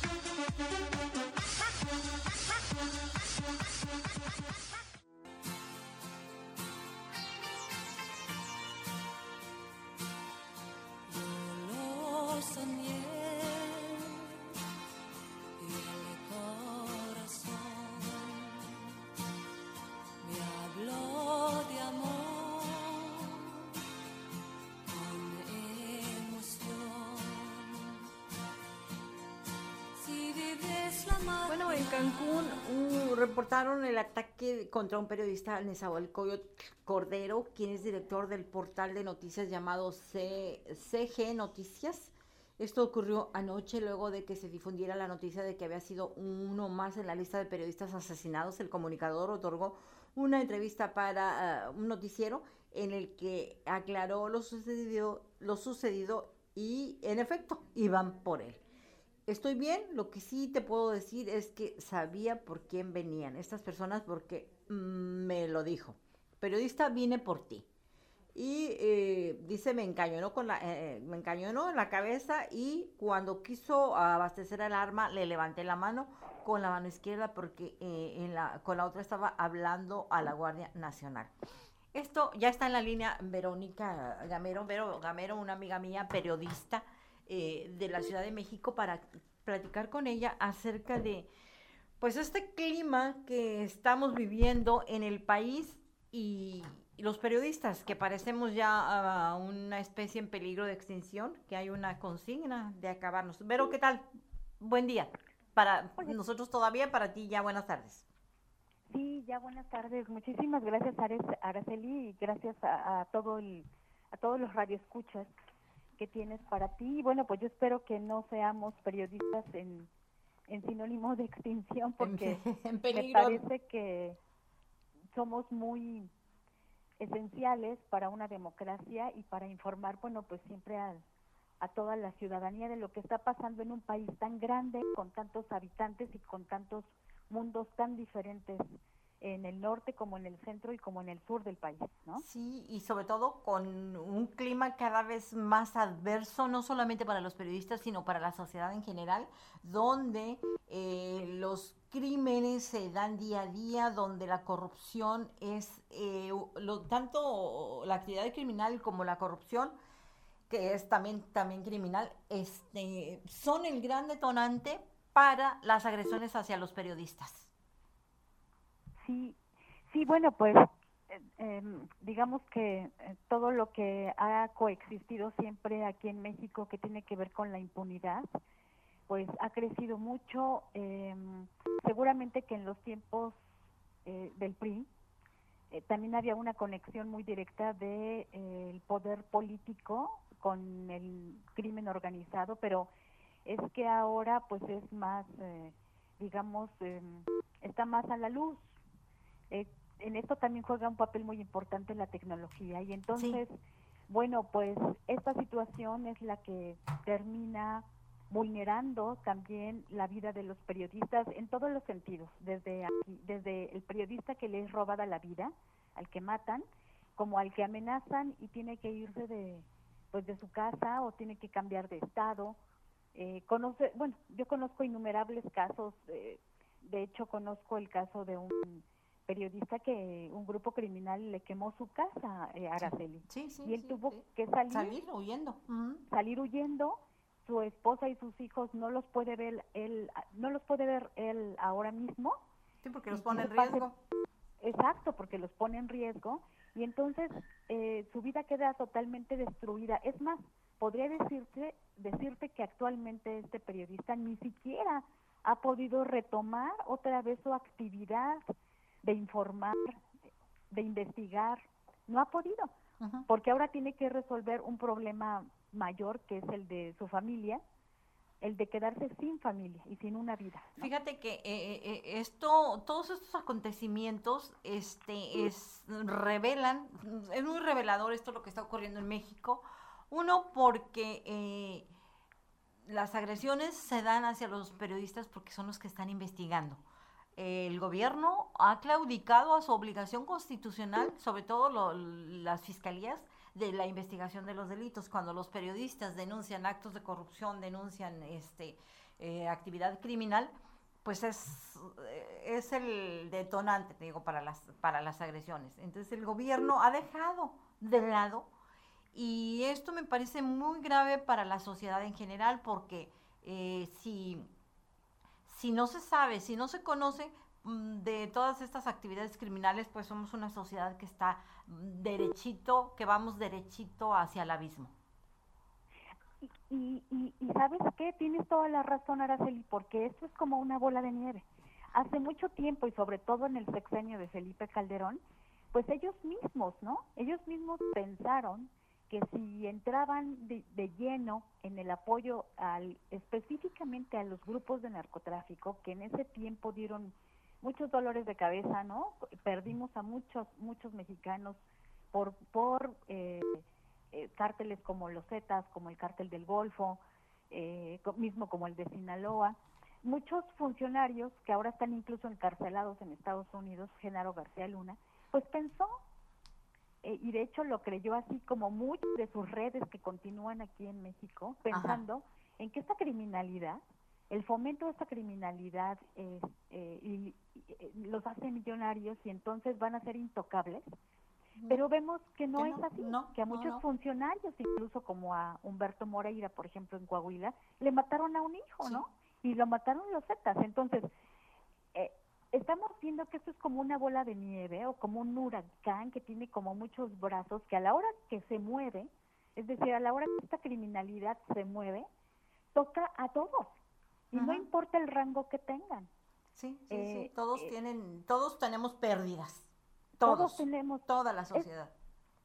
El ataque contra un periodista, Nezahualcóyotl Cordero, quien es director del portal de noticias llamado C- CG Noticias. Esto ocurrió anoche luego de que se difundiera la noticia de que había sido uno más en la lista de periodistas asesinados. El comunicador otorgó una entrevista para ah, un noticiero en el que aclaró lo sucedido, lo sucedido y en efecto iban por él. Estoy bien, lo que sí te puedo decir es que sabía por quién venían estas personas porque mm, me lo dijo. Periodista, vine por ti. Y eh, dice, me encañonó, con la, eh, me encañonó en la cabeza y cuando quiso abastecer el arma le levanté la mano con la mano izquierda porque eh, con la otra estaba hablando a la Guardia Nacional. Esto ya está en la línea Verónica Gamero, Vero Gamero, una amiga mía, periodista eh, de la Ciudad de México, para platicar con ella acerca de, pues, este clima que estamos viviendo en el país y, y los periodistas, que parecemos ya una especie en peligro de extinción, que hay una consigna de acabarnos. Vero, ¿qué tal? Buen día. Para nosotros todavía, para ti ya buenas tardes. Sí, ya buenas tardes. Muchísimas gracias, Ares- Araceli, y gracias a, a todo el, a todos los radioescuchas que tienes para ti. Y bueno, pues yo espero que no seamos periodistas en, en sinónimo de extinción, porque en me parece que somos muy esenciales para una democracia y para informar, bueno, pues siempre a, a toda la ciudadanía de lo que está pasando en un país tan grande, con tantos habitantes y con tantos mundos tan diferentes en el norte como en el centro y como en el sur del país, ¿no? Sí, y sobre todo con un clima cada vez más adverso, no solamente para los periodistas, sino para la sociedad en general, donde eh, los crímenes se dan día a día, donde la corrupción es, eh, lo, tanto la actividad criminal como la corrupción, que es también, también criminal, este, son el gran detonante para las agresiones hacia los periodistas. Sí, sí, bueno, pues eh, em, digamos que eh, todo lo que ha coexistido siempre aquí en México que tiene que ver con la impunidad, pues ha crecido mucho. em, seguramente que en los tiempos eh, del PRI, eh, también había una conexión muy directa de eh, el poder político con el crimen organizado, pero es que ahora pues es más, eh, digamos, em, está más a la luz. Eh, en esto también juega un papel muy importante la tecnología y entonces, bueno, pues esta situación es la que termina vulnerando también la vida de los periodistas en todos los sentidos, desde aquí, desde el periodista que le es robada la vida, al que matan, como al que amenazan y tiene que irse de pues de su casa o tiene que cambiar de estado. Eh, conoce, bueno, yo conozco innumerables casos, eh, de hecho conozco el caso de un periodista que un grupo criminal le quemó su casa, eh, Araceli, Sí, sí. y él sí, tuvo que salir, salir huyendo. Salir huyendo. Su esposa y sus hijos no los puede ver él, no los puede ver él ahora mismo. Sí, porque los pone en riesgo. Exacto, porque los pone en riesgo y entonces eh, su vida queda totalmente destruida. Es más, podría decirte, decirte que actualmente este periodista ni siquiera ha podido retomar otra vez su actividad de informar, de investigar. No ha podido, porque ahora tiene que resolver un problema mayor que es el de su familia, el de quedarse sin familia y sin una vida. ¿no? Fíjate que eh, eh, eh, esto, todos estos acontecimientos, este, es revelan, es muy revelador esto lo que está ocurriendo en México. Uno porque eh, las agresiones se dan hacia los periodistas porque son los que están investigando. El gobierno ha claudicado a su obligación constitucional, sobre todo lo- las fiscalías, de la investigación de los delitos. Cuando los periodistas denuncian actos de corrupción, denuncian este, eh, actividad criminal, pues es, eh, es el detonante, te digo, para las, para las agresiones. Entonces el gobierno ha dejado de lado y esto me parece muy grave para la sociedad en general porque eh, si, si no se sabe, si no se conoce mm, de todas estas actividades criminales, pues somos una sociedad que está mm, derechito, que vamos derechito hacia el abismo. Y, y, y sabes qué, tienes toda la razón, Araceli, porque esto es como una bola de nieve. Hace mucho tiempo, y sobre todo en el sexenio de Felipe Calderón, pues ellos mismos, ¿no? Ellos mismos pensaron que si entraban de, de lleno en el apoyo al, específicamente a los grupos de narcotráfico, que en ese tiempo dieron muchos dolores de cabeza, ¿no? Perdimos a muchos, muchos mexicanos por, por eh, eh, cárteles como los Zetas, como el cártel del Golfo, eh, mismo como el de Sinaloa. Muchos funcionarios que ahora están incluso encarcelados en Estados Unidos, Genaro García Luna, pues pensó, eh, y de hecho lo creyó así como muchas de sus redes que continúan aquí en México, pensando en que esta criminalidad, el fomento de esta criminalidad eh, eh, y, y, eh, los hace millonarios y entonces van a ser intocables. Pero vemos que no Que es no, así, no, que a muchos funcionarios, incluso como a Humberto Moreira, por ejemplo, en Coahuila, le mataron a un hijo, Sí. ¿no? Y lo mataron los Zetas. Entonces, eh, estamos viendo que esto es como una bola de nieve o como un huracán que tiene como muchos brazos, que a la hora que se mueve, es decir, a la hora que esta criminalidad se mueve, toca a todos. Y no importa el rango que tengan. Sí, sí, Eh, sí. Todos eh, tienen, todos tenemos pérdidas. Todos, Todos. tenemos Toda la sociedad.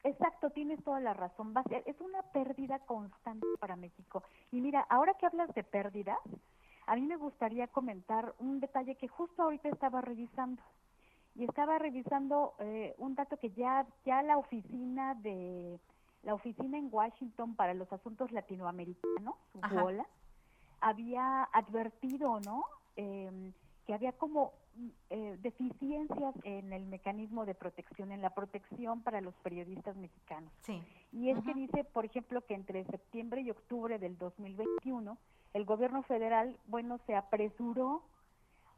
Exacto, tienes toda la razón. Va a ser, es una pérdida constante para México. Y mira, ahora que hablas de pérdidas, a mí me gustaría comentar un detalle que justo ahorita estaba revisando. Y estaba revisando eh, un dato que ya, ya la oficina de la oficina en Washington para los asuntos latinoamericanos. WOLA, había advertido, ¿no? Em, que había como mm, eh, deficiencias en el mecanismo de protección, en la protección para los periodistas mexicanos. Sí. Y es que dice, por ejemplo, que entre septiembre y octubre del 2021, el gobierno federal, bueno, se apresuró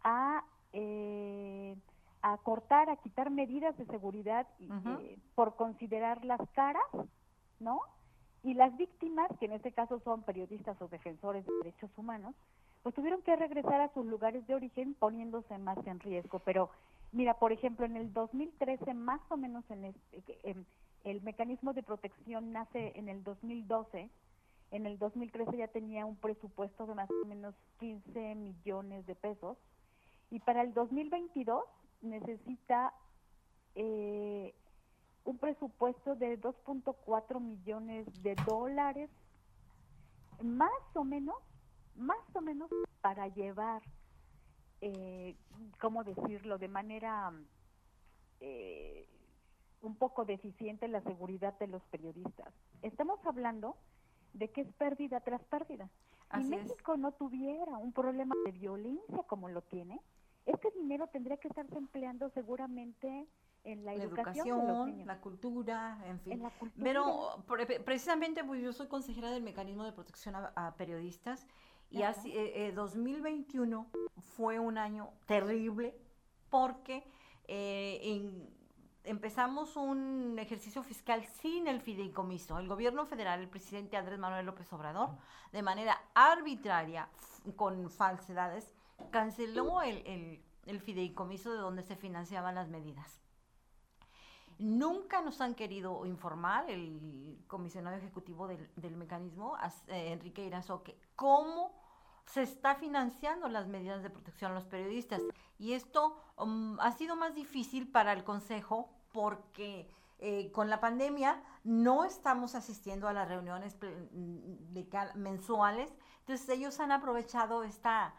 a, eh, a cortar, a quitar medidas de seguridad y, Ujú. eh, por considerar las caras, ¿no? Y las víctimas, que en este caso son periodistas o defensores de derechos humanos, pues tuvieron que regresar a sus lugares de origen poniéndose más en riesgo. Pero mira, por ejemplo, en el 2013, más o menos en este, em, el mecanismo de protección nace en el 2012. En el 2013 ya tenía un presupuesto de más o menos 15 millones de pesos. Y para el 2022 necesita eh, un presupuesto de 2.4 millones de dólares, más o menos, más o menos para llevar, eh, ¿cómo decirlo?, de manera eh, un poco deficiente la seguridad de los periodistas. Estamos hablando de que es pérdida tras pérdida. Así si es. México no tuviera un problema de violencia como lo tiene, este dinero tendría que estarse empleando seguramente en la, La educación, la cultura, en fin. en la cultura. Pero pre- precisamente pues yo soy consejera del mecanismo de protección a, a periodistas y Ajá. así, eh, eh, 2021 fue un año terrible porque eh, en- empezamos un ejercicio fiscal sin el fideicomiso. El gobierno federal, el presidente Andrés Manuel López Obrador, de manera arbitraria, con falsedades, canceló el, el- fideicomiso de donde se financiaban las medidas. Nunca nos han querido informar el comisionado ejecutivo del, del mecanismo, eh, Enrique Irazoque, cómo se está financiando las medidas de protección a los periodistas. Y esto um, ha sido más difícil para el Consejo porque eh, con la pandemia no estamos asistiendo a las reuniones ca- mensuales. Entonces ellos han aprovechado esta,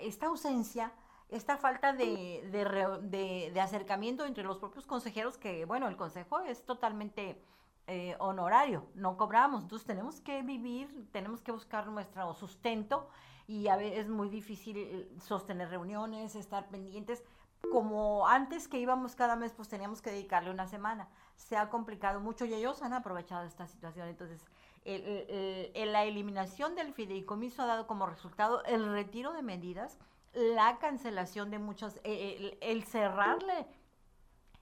esta ausencia esta falta de, de acercamiento entre los propios consejeros, que bueno, el consejo es totalmente eh, honorario, no cobramos, entonces tenemos que vivir, tenemos que buscar nuestro sustento y es muy difícil eh, sostener reuniones, estar pendientes. Como antes que íbamos cada mes, pues teníamos que dedicarle una semana. Se ha complicado mucho y ellos han aprovechado esta situación. Entonces, el- la eliminación del fideicomiso ha dado como resultado el retiro de medidas, la cancelación de muchos, eh, el, cerrarle,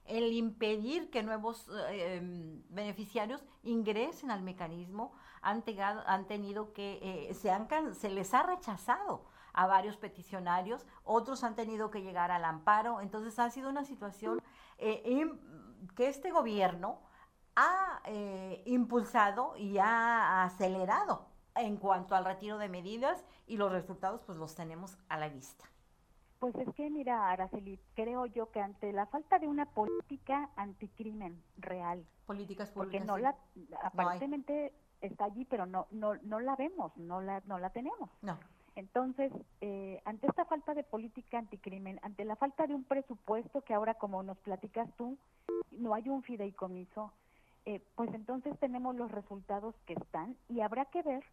el impedir que nuevos eh, em, beneficiarios ingresen al mecanismo, han, tegado- han tenido que, eh, se, han, se les ha rechazado a varios peticionarios, otros han tenido que llegar al amparo, entonces ha sido una situación eh, que este gobierno ha eh, impulsado y ha acelerado en cuanto al retiro de medidas y los resultados pues los tenemos a la vista. Pues es que, mira, Araceli, creo yo que ante la falta de una política anticrimen real, Políticas porque públicas. no sí. la, aparentemente está allí, pero no, no, no la vemos, no la, no la tenemos. No, Entonces, eh, ante esta falta de política anticrimen, ante la falta de un presupuesto que ahora, como nos platicas tú, no hay un fideicomiso, eh, pues entonces tenemos los resultados que están y habrá que ver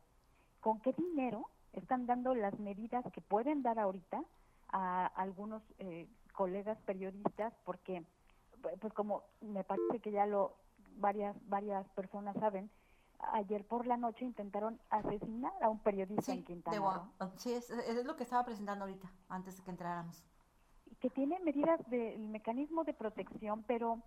con qué dinero están dando las medidas que pueden dar ahorita a algunos eh, colegas periodistas, porque, pues como me parece que ya lo varias varias personas saben, ayer por la noche intentaron asesinar a un periodista en sí, Quintana de Roo, sí es, es lo que estaba presentando ahorita, antes de que entráramos. que tiene medidas del mecanismo de protección, pero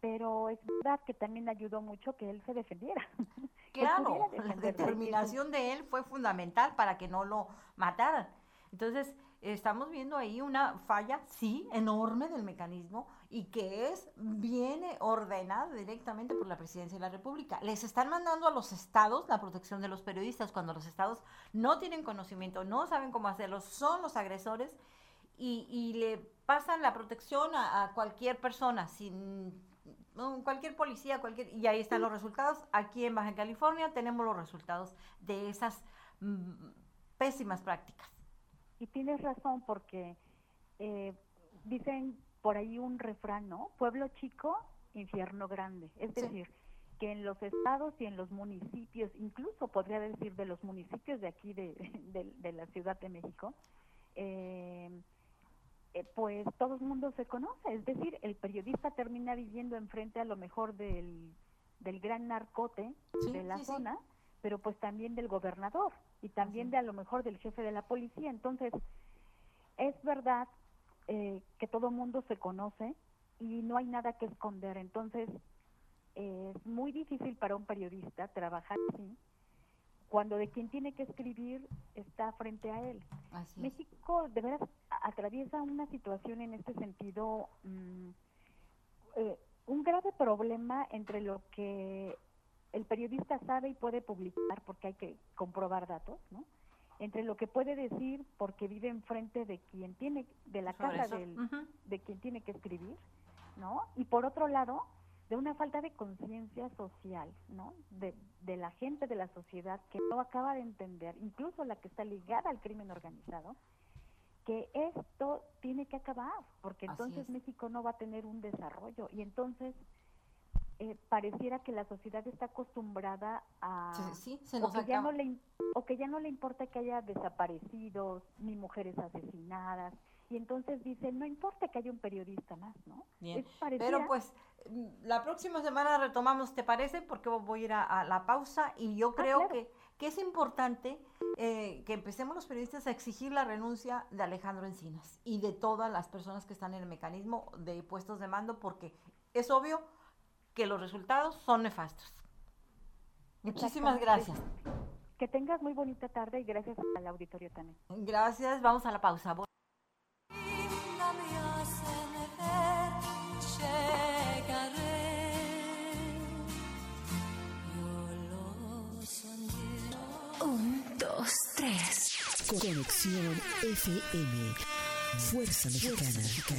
pero es verdad que también ayudó mucho que él se defendiera. Claro, la determinación de él fue fundamental para que no lo mataran. Entonces, estamos viendo ahí una falla, sí, enorme del mecanismo y que es, viene ordenada directamente por la Presidencia de la República. Les están mandando a los estados la protección de los periodistas cuando los estados no tienen conocimiento, no saben cómo hacerlo, son los agresores y, le pasan la protección a, cualquier persona, sin cualquier policía, cualquier y ahí están los resultados. Aquí en Baja California tenemos los resultados de esas mm, pésimas prácticas. Y tienes razón porque eh, dicen por ahí un refrán, ¿no? Pueblo chico, infierno grande. Es Sí. decir, que en los estados y en los municipios, incluso podría decir de los municipios de aquí de, de- de la Ciudad de México, eh, eh, pues todo el mundo se conoce. Es decir, el periodista termina viviendo enfrente a lo mejor del, del gran narcote Sí, de la sí, zona, pero pues también del gobernador y también de a lo mejor del jefe de la policía. Entonces, es verdad eh, que todo mundo se conoce y no hay nada que esconder. Entonces, eh, es muy difícil para un periodista trabajar así cuando de quien tiene que escribir está frente a él. Así. México de veras atraviesa una situación en este sentido, mm, eh, un grave problema entre lo que el periodista sabe y puede publicar, porque hay que comprobar datos, ¿no? entre lo que puede decir porque vive enfrente de quien tiene, de la Sobre casa del, de quien tiene que escribir, ¿no? Y por otro lado, de una falta de conciencia social, ¿no? De, de la gente de la sociedad que no acaba de entender, incluso la que está ligada al crimen organizado, que esto tiene que acabar, porque entonces es. México no va a tener un desarrollo y entonces eh, pareciera que la sociedad está acostumbrada a Sí, sí, se o nos que ya no le o que ya no le importa que haya desaparecidos ni mujeres asesinadas y entonces dicen no importa que haya un periodista más no Bien. Es pareciera- Pero pues mm, la próxima semana retomamos, ¿te parece? Porque voy a ir a, a la pausa y yo creo claro. que, que es importante eh, que empecemos los periodistas a exigir la renuncia de Alejandro Encinas y de todas las personas que están en el mecanismo de puestos de mando porque es obvio que los resultados son nefastos. Muchísimas gracias. que tengas muy bonita tarde y gracias al auditorio también Gracias, vamos a la pausa. Un, dos, tres. Conexión FM. Fuerza Mexicana. Con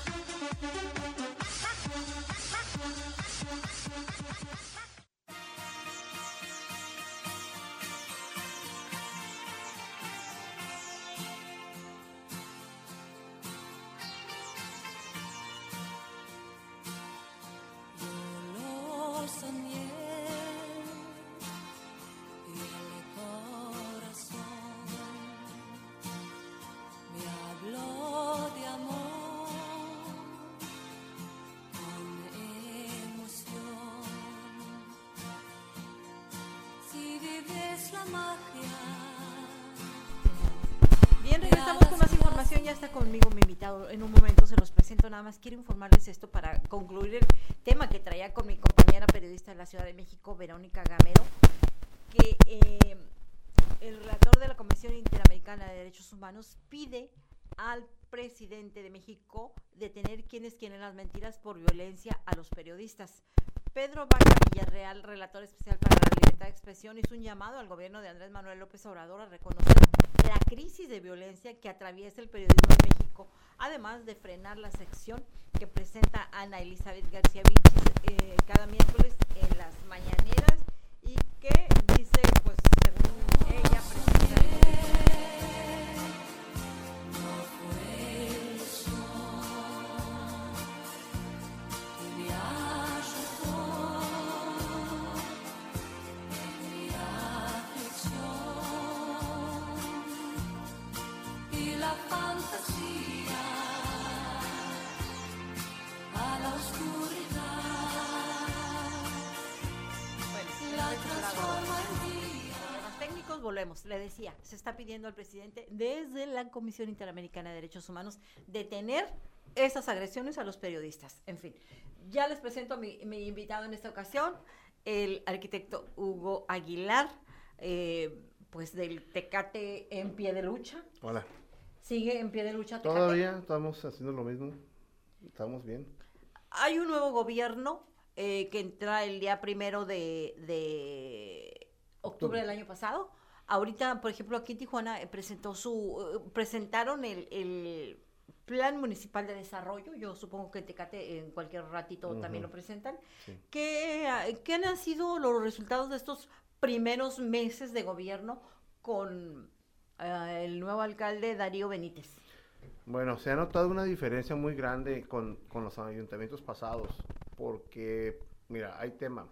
Nada más quiero informarles esto para concluir el tema que traía con mi compañera periodista de la Ciudad de México, Verónica Gamero, que eh, el relator de la Comisión Interamericana de Derechos Humanos pide al presidente de México detener quienes quieren las mentiras por violencia a los periodistas. Pedro Vaca Villarreal, relator especial para la libertad de expresión, hizo un llamado al gobierno de Andrés Manuel López Obrador a reconocer la crisis de violencia que atraviesa el periodismo en México, además de frenar la sección que presenta Ana Elizabeth García Vinches eh, cada miércoles en las mañaneras volvemos. Le decía, se está pidiendo al presidente desde la Comisión Interamericana de Derechos Humanos detener esas agresiones a los periodistas. En fin, ya les presento a mi, mi invitado en esta ocasión, el arquitecto Hugo Aguilar, eh, pues del Tecate en pie de lucha. Hola. Sigue en pie de lucha Tecate. Todavía estamos haciendo lo mismo. Estamos bien. Hay un nuevo gobierno eh, que entra el día primero de, de octubre del año pasado. Ahorita, por ejemplo, aquí en Tijuana eh, presentó su, eh, presentaron el, el plan municipal de desarrollo. Yo supongo que en Tecate en cualquier ratito también lo presentan. Sí. ¿Qué, ¿Qué han sido los resultados de estos primeros meses de gobierno con el nuevo alcalde Darío Benítez? Bueno, se ha notado una diferencia muy grande con, con los ayuntamientos pasados, porque, mira, hay tema.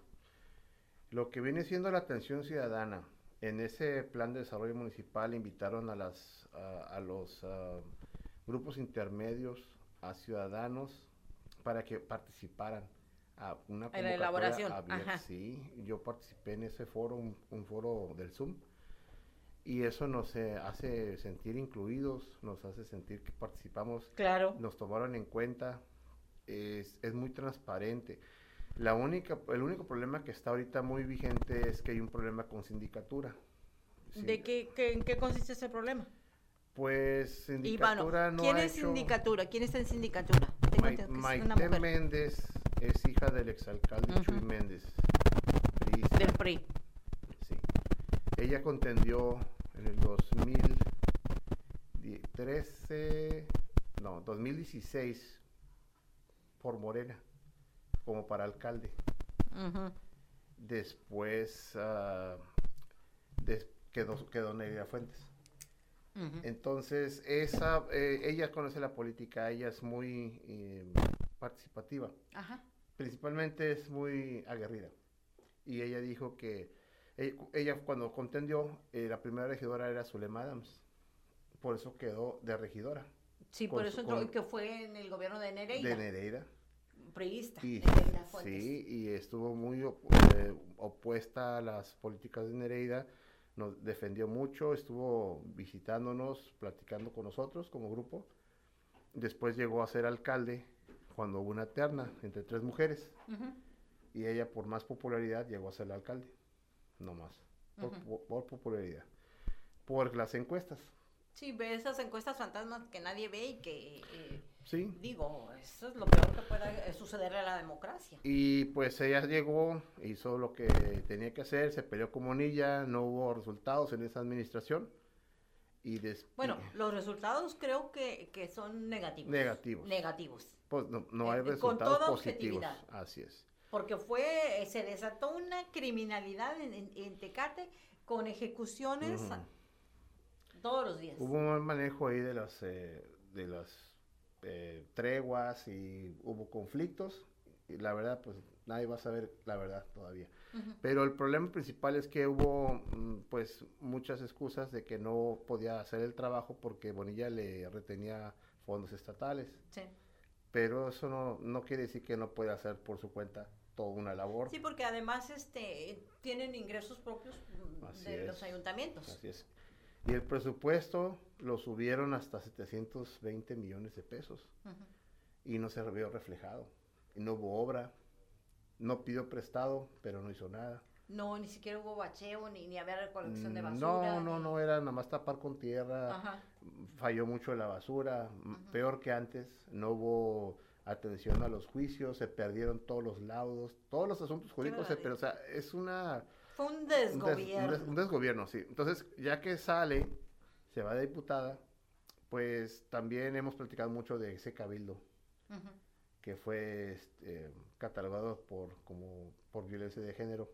Lo que viene siendo la atención ciudadana, en ese plan de desarrollo municipal invitaron a, las, a, a los ah, grupos intermedios, a ciudadanos, para que participaran a una En la elaboración, abierta. Sí, yo participé en ese foro, un, un foro del Zoom, y eso nos eh, hace sentir incluidos, nos hace sentir que participamos Claro. nos tomaron en cuenta es, es muy transparente. La única, el único problema que está ahorita muy vigente es que hay un problema con sindicatura. Sí. ¿De qué, qué- en qué consiste ese problema? Pues Y bueno, sindicatura no ¿quién ha es hecho- sindicatura? ¿Quién está en sindicatura? Que una Maite mujer Méndez es hija del exalcalde Ujú. Chuy Méndez. priista. del PRI. Sí. Ella contendió en el 2013, no, 2016 por Morena como para alcalde. Después ah, des- quedó, quedó Fuentes. Entonces, esa, eh, ella conoce la política, ella es muy eh, participativa. Ajá. principalmente es muy aguerrida. Y ella dijo que ella, ella cuando contendió, eh, la primera regidora era Zulema Adams. Por eso quedó de regidora Sí, por su- eso entró, con- que fue en el gobierno de Nereida, de Nereida. Priista, Y, sí, y estuvo muy op- eh, opuesta a las políticas de Nereida. Nos defendió mucho, estuvo visitándonos, platicando con nosotros como grupo. Después llegó a ser alcalde cuando hubo una terna entre tres mujeres. Ujú. y ella por más popularidad llegó a ser la alcalde, no más, por, Ujú. por- por popularidad, por las encuestas, Sí, ve esas encuestas fantasmas que nadie ve y que, eh, sí, digo, eso es lo peor que pueda sucederle a la democracia. y pues ella llegó, hizo lo que tenía que hacer, se peleó con Monilla, no hubo resultados en esa administración, y Bueno, los resultados creo que, que son negativos. Negativos. Negativos. pues no, no hay eh, con resultados toda positivos, objetividad. así es, Porque fue, se desató una criminalidad en, en- en Tecate con ejecuciones todos los días. Hubo un mal manejo ahí de las, eh, de las eh, treguas y hubo conflictos. Y la verdad, pues nadie va a saber la verdad todavía. Pero el problema principal es que hubo, mm, pues, muchas excusas de que no podía hacer el trabajo porque Bonilla le retenía fondos estatales. Sí. Pero eso no, no quiere decir que no pueda hacer por su cuenta toda una labor. Sí, porque además este tienen ingresos propios mm, Así de los ayuntamientos. Así es. Y el presupuesto lo subieron hasta 720 millones de pesos. Ujú. y no se vio reflejado. Y no hubo obra, no pidió prestado, pero no hizo nada. No, ni siquiera hubo bacheo, ni, ni había recolección de basura. No, no, no, era nada más tapar con tierra, Ajá. falló mucho la basura, m- peor que antes, no hubo atención a los juicios, se perdieron todos los laudos, todos los asuntos jurídicos, se pero o sea, es una Fue un un, des- un desgobierno. des- un desgobierno, sí. Entonces, ya que sale, se va de diputada, pues también hemos platicado mucho de ese cabildo que fue este, catalogado por como por violencia de género.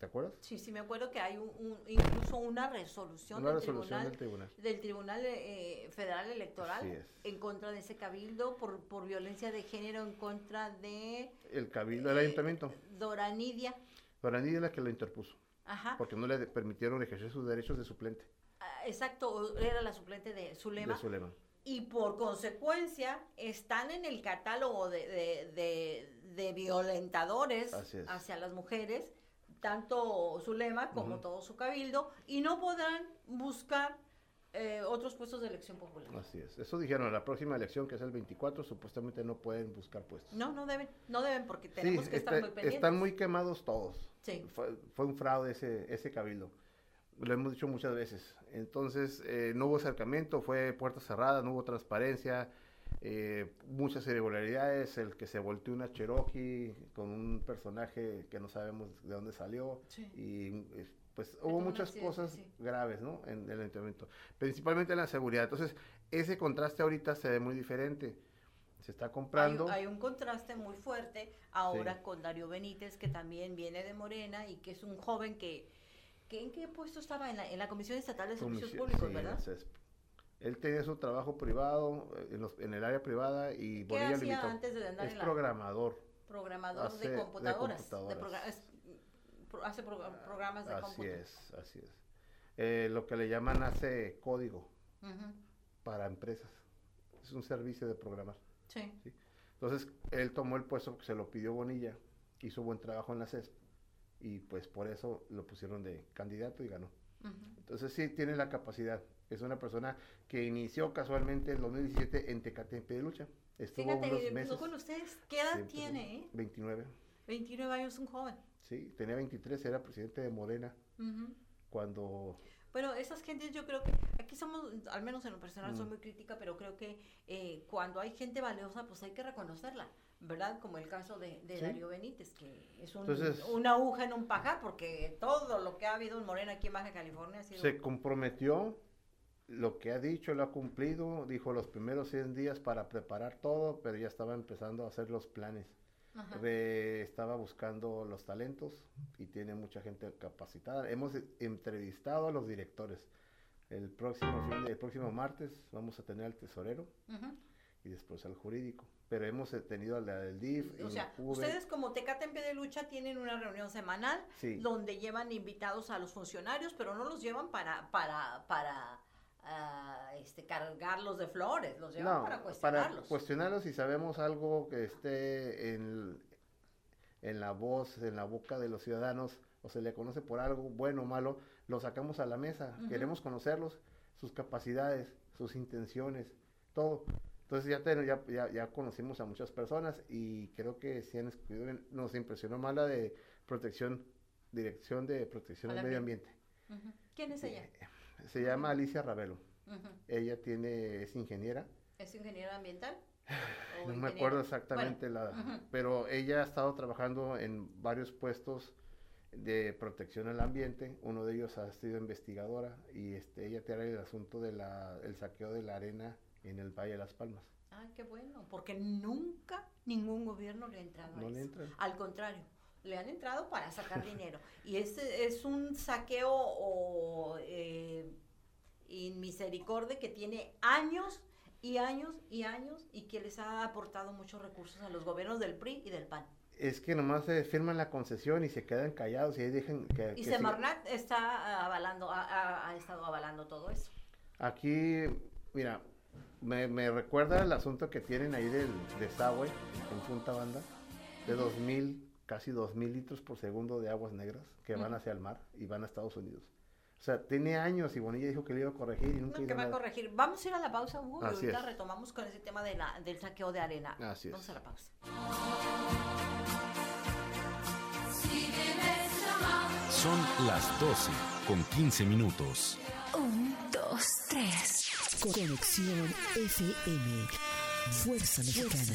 ¿Te acuerdas? Sí, sí, me acuerdo que hay un, un- incluso una resolución, Una del, resolución tribunal, del tribunal. del Tribunal eh, Federal Electoral en contra de ese cabildo por, por violencia de género en contra de El cabildo del eh, ayuntamiento. Doranidia. Dorani es la que lo interpuso, Ajá. porque no le permitieron ejercer sus derechos de suplente Ah, Exacto, era la suplente de Zulema. de Zulema. y por consecuencia están en el catálogo de, de- de- de violentadores hacia las mujeres, tanto Zulema como todo su cabildo, y no podrán buscar eh, otros puestos de elección popular. Así es. Eso dijeron, la próxima elección, que es el 24, supuestamente no pueden buscar puestos. No, no deben, no deben porque Sí, tenemos que estar muy pendientes. están muy quemados todos. Sí. Fue, fue un fraude ese, ese cabildo. Lo hemos dicho muchas veces. Entonces, eh, no hubo acercamiento, fue puerta cerrada, no hubo transparencia, eh, muchas irregularidades. El que se volteó una Cherokee con un personaje que no sabemos de dónde salió. Sí. Y eh, pues hubo muchas accidente, cosas sí. graves, ¿no? En el ayuntamiento. Principalmente en la seguridad. Entonces, ese contraste ahorita se ve muy diferente. Se está comprando. hay un contraste muy fuerte ahora Sí. con Darío Benítez, que también viene de Morena y que es un joven que, que ¿en qué puesto estaba? En la, en la Comisión Estatal de Servicios Públicos, sí, ¿verdad? CESP. Él tenía su trabajo privado eh, en, los- en el área privada y ¿Qué Bonilla lo hacía invitó. antes de andar Es en la programador. programador hace- de de computadoras? progra- es- hace progra- programas de Así es, así es. Eh, lo que le llaman hace código para empresas. Es un servicio de programar. Sí. Entonces, él tomó el puesto porque se lo pidió Bonilla, hizo buen trabajo en la CESP y pues por eso lo pusieron de candidato y ganó. Entonces sí tiene la capacidad. Es una persona que inició casualmente en 2017 en Tecate de Lucha. Estuvo Fíjate, unos empezó meses. con ustedes. ¿Qué edad Sí, tiene, eh? 29. 29 años, un joven. Sí, tenía 23, era presidente de Morena cuando... Bueno, esas gentes yo creo que aquí somos, al menos en lo personal, soy Mm. muy crítica, pero creo que eh, cuando hay gente valiosa, pues hay que reconocerla, ¿verdad? Como el caso de, de Sí. Darío Benítez, que es un- Entonces- una aguja en un pajar, porque todo lo que ha habido en Morena aquí en Baja California ha sido... Se comprometió, lo que ha dicho lo ha cumplido, dijo los primeros 100 días para preparar todo, pero ya estaba empezando a hacer los planes. Re- estaba buscando los talentos y tiene mucha gente capacitada. Hemos e- entrevistado a los directores. El próximo, fin de- el próximo martes vamos a tener al tesorero y después al jurídico. Pero hemos eh, tenido al del DIF, O sea, ustedes como Tecate en pie de lucha tienen una reunión semanal Sí. donde llevan invitados a los funcionarios, pero no los llevan para para para ah, este cargarlos de flores, los llevan No, para para cuestionarlos. cuestionarlos si sabemos algo que esté en, en la voz, en la boca de los ciudadanos, o se le conoce por algo bueno o malo, lo sacamos a la mesa. Queremos conocerlos, sus capacidades, sus intenciones, todo. Entonces ya, ten- ya, ya, ya conocimos a muchas personas y creo que se han. Nos impresionó más la de protección, dirección de protección Al medio ambiente. Ujú. ¿Quién es ella? Se llama Alicia Ravelo. Ella tiene, es ingeniera. ¿Es ingeniera ambiental? ¿O No me acuerdo exactamente la, pero ella ha estado trabajando en varios puestos de protección al ambiente. Uno de ellos ha sido investigadora y este, ella tiene el asunto del saqueo de la arena en el Valle de las Palmas. Ay, qué bueno, porque nunca ningún gobierno le ha entrado a No le eso. entran. Al contrario, le han entrado para sacar dinero. Y este es un saqueo o eh, inmisericordia que tiene años y años y años y que les ha aportado muchos recursos a los gobiernos del PRI y del PAN. Es que nomás se firman la concesión y se quedan callados y ahí dejan que... Y que Semarnat está avalando, ha, estado avalando todo eso. Aquí, mira, me, me recuerda el asunto que tienen ahí del desagüe en Punta Banda, de 2000, casi 2000 litros por segundo de aguas negras que van hacia el mar y van a Estados Unidos. O sea, tiene años y Bonilla dijo que le iba a corregir y nunca No, que va a corregir. Vamos a ir a la pausa, Hugo, y Así ahorita es. retomamos con ese tema de la, del saqueo de arena. Así es. Vamos a la pausa. Son las 12 con 15 minutos. Un, dos, tres. Conexión FM. Fuerza Mexicana.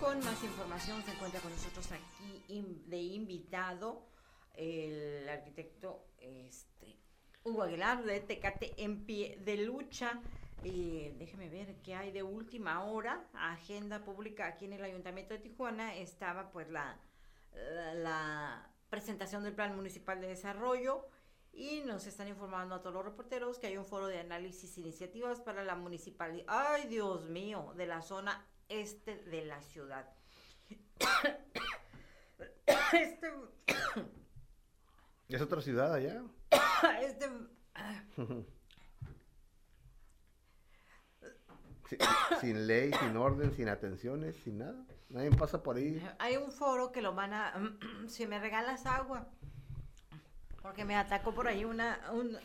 Con más información. Se encuentra con nosotros aquí de invitado el arquitecto este, Hugo Aguilar de Tecate en pie de lucha. Eh, déjeme ver qué hay de última hora. Agenda pública aquí en el Ayuntamiento de Tijuana estaba pues la presentación del Plan Municipal de Desarrollo y nos están informando a todos los reporteros que hay un foro de análisis e iniciativas para la municipalidad, ay Dios mío, de la zona este de la ciudad. Este, ¿Es otra ciudad allá? este, sin ley, sin orden, sin atenciones, sin nada. Nadie pasa por ahí. hay un foro que lo van a, si me regalas agua, porque me atacó por ahí una, un,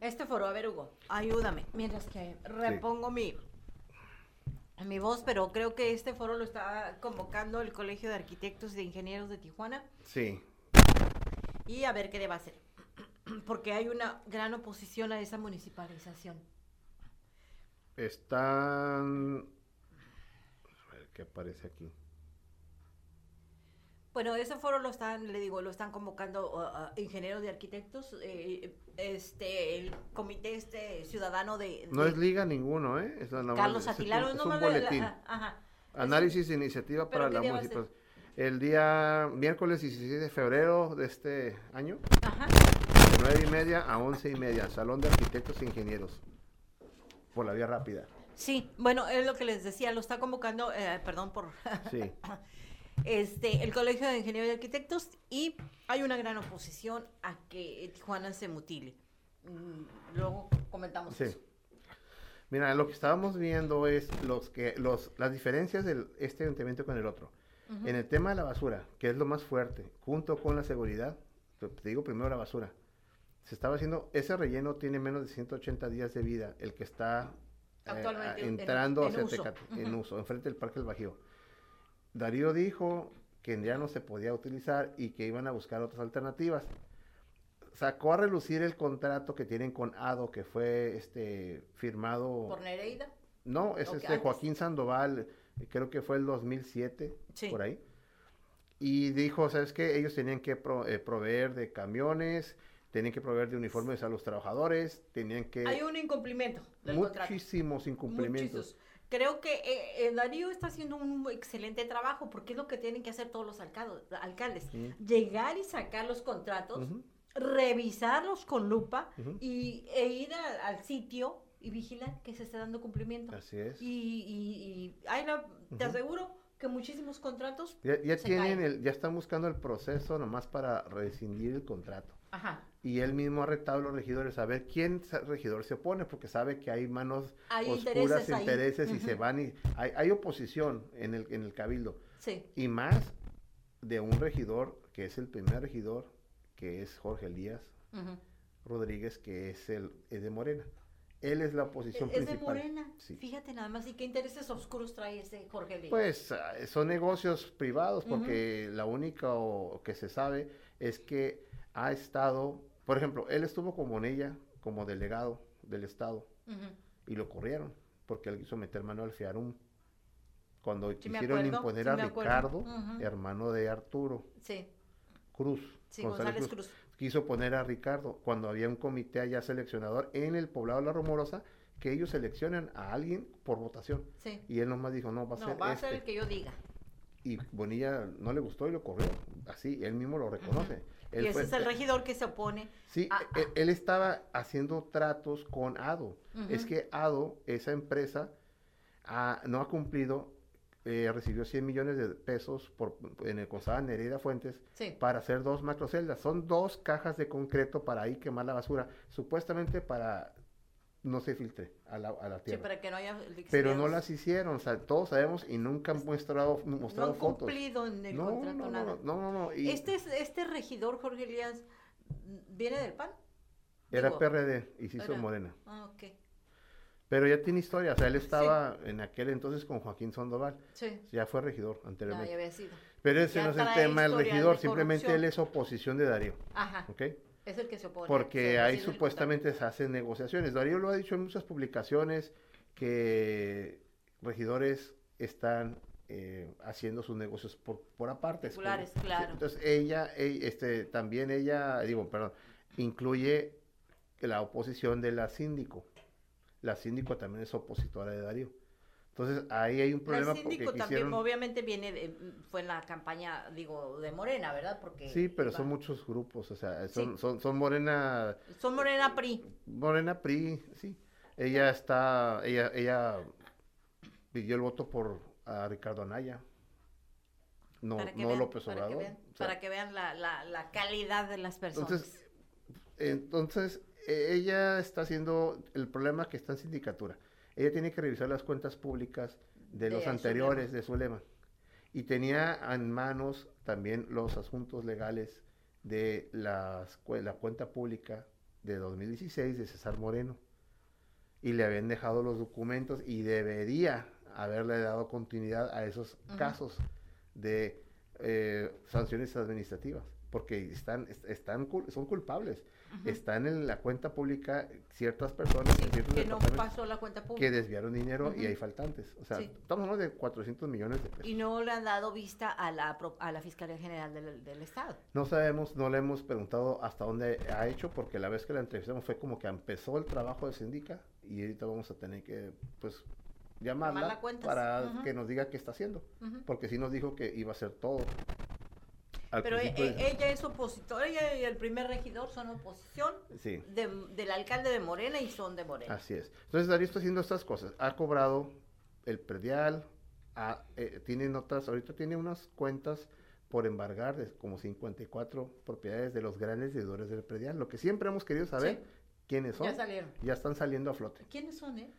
este foro, a ver Hugo, ayúdame, mientras que repongo mi, mi voz, pero creo que este foro lo está convocando el Colegio de Arquitectos y de Ingenieros de Tijuana Sí. y a ver qué debe hacer, porque hay una gran oposición a esa municipalización. Están... A ver qué aparece aquí. Bueno, ese foro lo están, le digo, lo están convocando uh, uh, ingenieros de arquitectos, eh, este, el comité este ciudadano de, No de es liga ninguno, ¿eh? Es, Carlos es no un boletín. ah, ajá. Análisis e iniciativa ¿Pero para la municipalidad. el día miércoles 16 de febrero de este año, Ajá. de 9 y media a 11 y media, Salón de Arquitectos e Ingenieros, por la vía rápida. Sí, bueno, es lo que les decía, lo está convocando, eh, perdón por Sí, este, el Colegio de Ingenieros y Arquitectos y hay una gran oposición a que Tijuana se mutile. Mm, Luego comentamos sí. eso. Mira, lo que estábamos viendo es los que, los, las diferencias de este ayuntamiento con el otro. En el tema de la basura, que es lo más fuerte, junto con la seguridad, te te digo primero la basura. Se estaba haciendo, ese relleno tiene menos de 180 días de vida, el que está eh, en- entrando en hacia uso. Tecate, en uso, enfrente del Parque del Bajío. Darío dijo que ya no se podía utilizar y que iban a buscar otras alternativas. Sacó a relucir el contrato que tienen con ADO, que fue este firmado. ¿Por Nereida? No, es Ok, este antes. Joaquín Sandoval, creo que fue el 2007, Sí. por ahí. Y dijo, ¿sabes qué? Ellos tenían que pro- eh, proveer de camiones, tenían que proveer de uniformes a los trabajadores, tenían que... Hay un incumplimiento del contrato. muchísimos incumplimientos. Muchísimos. Creo que eh, eh, Darío está haciendo un excelente trabajo porque es lo que tienen que hacer todos los alcaldes. alcaldes. Sí. Llegar y sacar los contratos, revisarlos con lupa y, e ir a- al sitio y vigilar que se esté dando cumplimiento. Así es. Y, y, y la- te aseguro que muchísimos contratos. Ya, ya se tienen caen. el, ya están buscando el proceso nomás para rescindir el contrato. Ajá. Y él mismo ha retado a los regidores a ver quién regidor se opone, porque sabe que hay manos Hay oscuras, intereses intereses, y se van y hay, hay oposición en el, en el cabildo. Sí. Y más de un regidor, que es el primer regidor, que es Jorge Elías. Rodríguez, que es el es de Morena. Él es la oposición Es de principal. Morena. Sí. Fíjate nada más. ¿Y qué intereses oscuros trae ese Jorge Lía? Pues ah, son negocios privados, porque la única o- que se sabe es que ha estado, por ejemplo, él estuvo con Bonilla como delegado del Estado y lo corrieron porque él quiso meter mano al Fiarum. Cuando Sí quisieron acuerdo, imponer sí a. Ricardo, hermano de Arturo Sí, Cruz, González Cruz. quiso poner a Ricardo cuando había un comité allá seleccionador en el poblado de La Rumorosa que ellos seleccionan a alguien por votación. Y él nomás dijo, no, va a No, ser va a este. ser el que yo diga. Y Bonilla no le gustó y lo corrió. Así, él mismo lo reconoce. Él y ese fue- es el regidor que se opone. Sí, Ah, él, él estaba haciendo tratos con ADO. Es que ADO, esa empresa, ah, no ha cumplido, eh, recibió 100 millones de pesos por, en el Consada Nereida Fuentes Sí. para hacer dos macroceldas. Son dos cajas de concreto para ahí quemar la basura, supuestamente para no se filtre a la, a la Sí, tierra. para que no haya Pero no las hicieron, o sea, todos sabemos y nunca han mostrado, no mostrado han fotos. cumplido en el no, contrato no, no, nada. no, no, no, y Este, es- este regidor, Jorge Elías, ¿viene del PAN? era Digo, PRD y se hizo era- Morena. Ah, ok. Pero ya tiene historia, o sea, él estaba en aquel entonces con Joaquín Sandoval, Sí. ya fue regidor No, anteriormente. ya había sido. Pero ese ya no es el tema del regidor, de simplemente él es oposición de Darío, Ajá. ¿ok? Es el que se opone. Porque ahí supuestamente se hacen negociaciones. Darío lo ha dicho en muchas publicaciones que regidores están eh, haciendo sus negocios por, por aparte. Claro. Entonces ella, este, también ella, digo, perdón, incluye la oposición de la síndico. La síndico también es opositora de Darío. Entonces ahí hay un problema El síndico porque también, quisieron... obviamente, viene de, fue en la campaña, digo, de Morena, ¿verdad? Porque Sí, pero iba- son muchos grupos, o sea, son, Sí. son, son Morena, Son Morena PRI. Morena PRI, sí. Ella está, ella, ella pidió el voto por a Ricardo Anaya. No, no vean, López para que Obrador. vean, O sea, para que vean la, la, la calidad de las personas. Entonces, entonces, e- ella está haciendo el problema que está en sindicatura. Ella tiene que revisar las cuentas públicas de, De los Zulema. anteriores de Zulema. Y tenía en manos también los asuntos legales de las, la cuenta pública de 2016 de César Moreno. Y le habían dejado los documentos y debería haberle dado continuidad a esos casos de eh, sanciones administrativas, porque están, est- están, son culpables. Están en la cuenta pública ciertas personas Sí, que no pasó la cuenta que pública. desviaron dinero y hay faltantes. O sea, Sí. estamos hablando de 400 millones de pesos. Y no le han dado vista a la, a la Fiscalía General del, del Estado. No sabemos, no le hemos preguntado hasta dónde ha hecho, porque la vez que la entrevistamos fue como que empezó el trabajo de Sindica y ahorita vamos a tener que, pues, llamarla para que nos diga qué está haciendo, porque sí nos dijo que iba a hacer todo. Pero e- e- ella es opositora, ella y el primer regidor son oposición sí, de- del alcalde de Morena y son de Morena. así es. Entonces Darío está haciendo estas cosas. Ha cobrado el predial, ha- eh, tienen otras, ahorita tiene unas cuentas por embargar de como 54 propiedades de los grandes deudores del predial. Lo que siempre hemos querido saber, Sí. quiénes son, Ya salieron. ya están saliendo a flote. ¿Quiénes son, eh?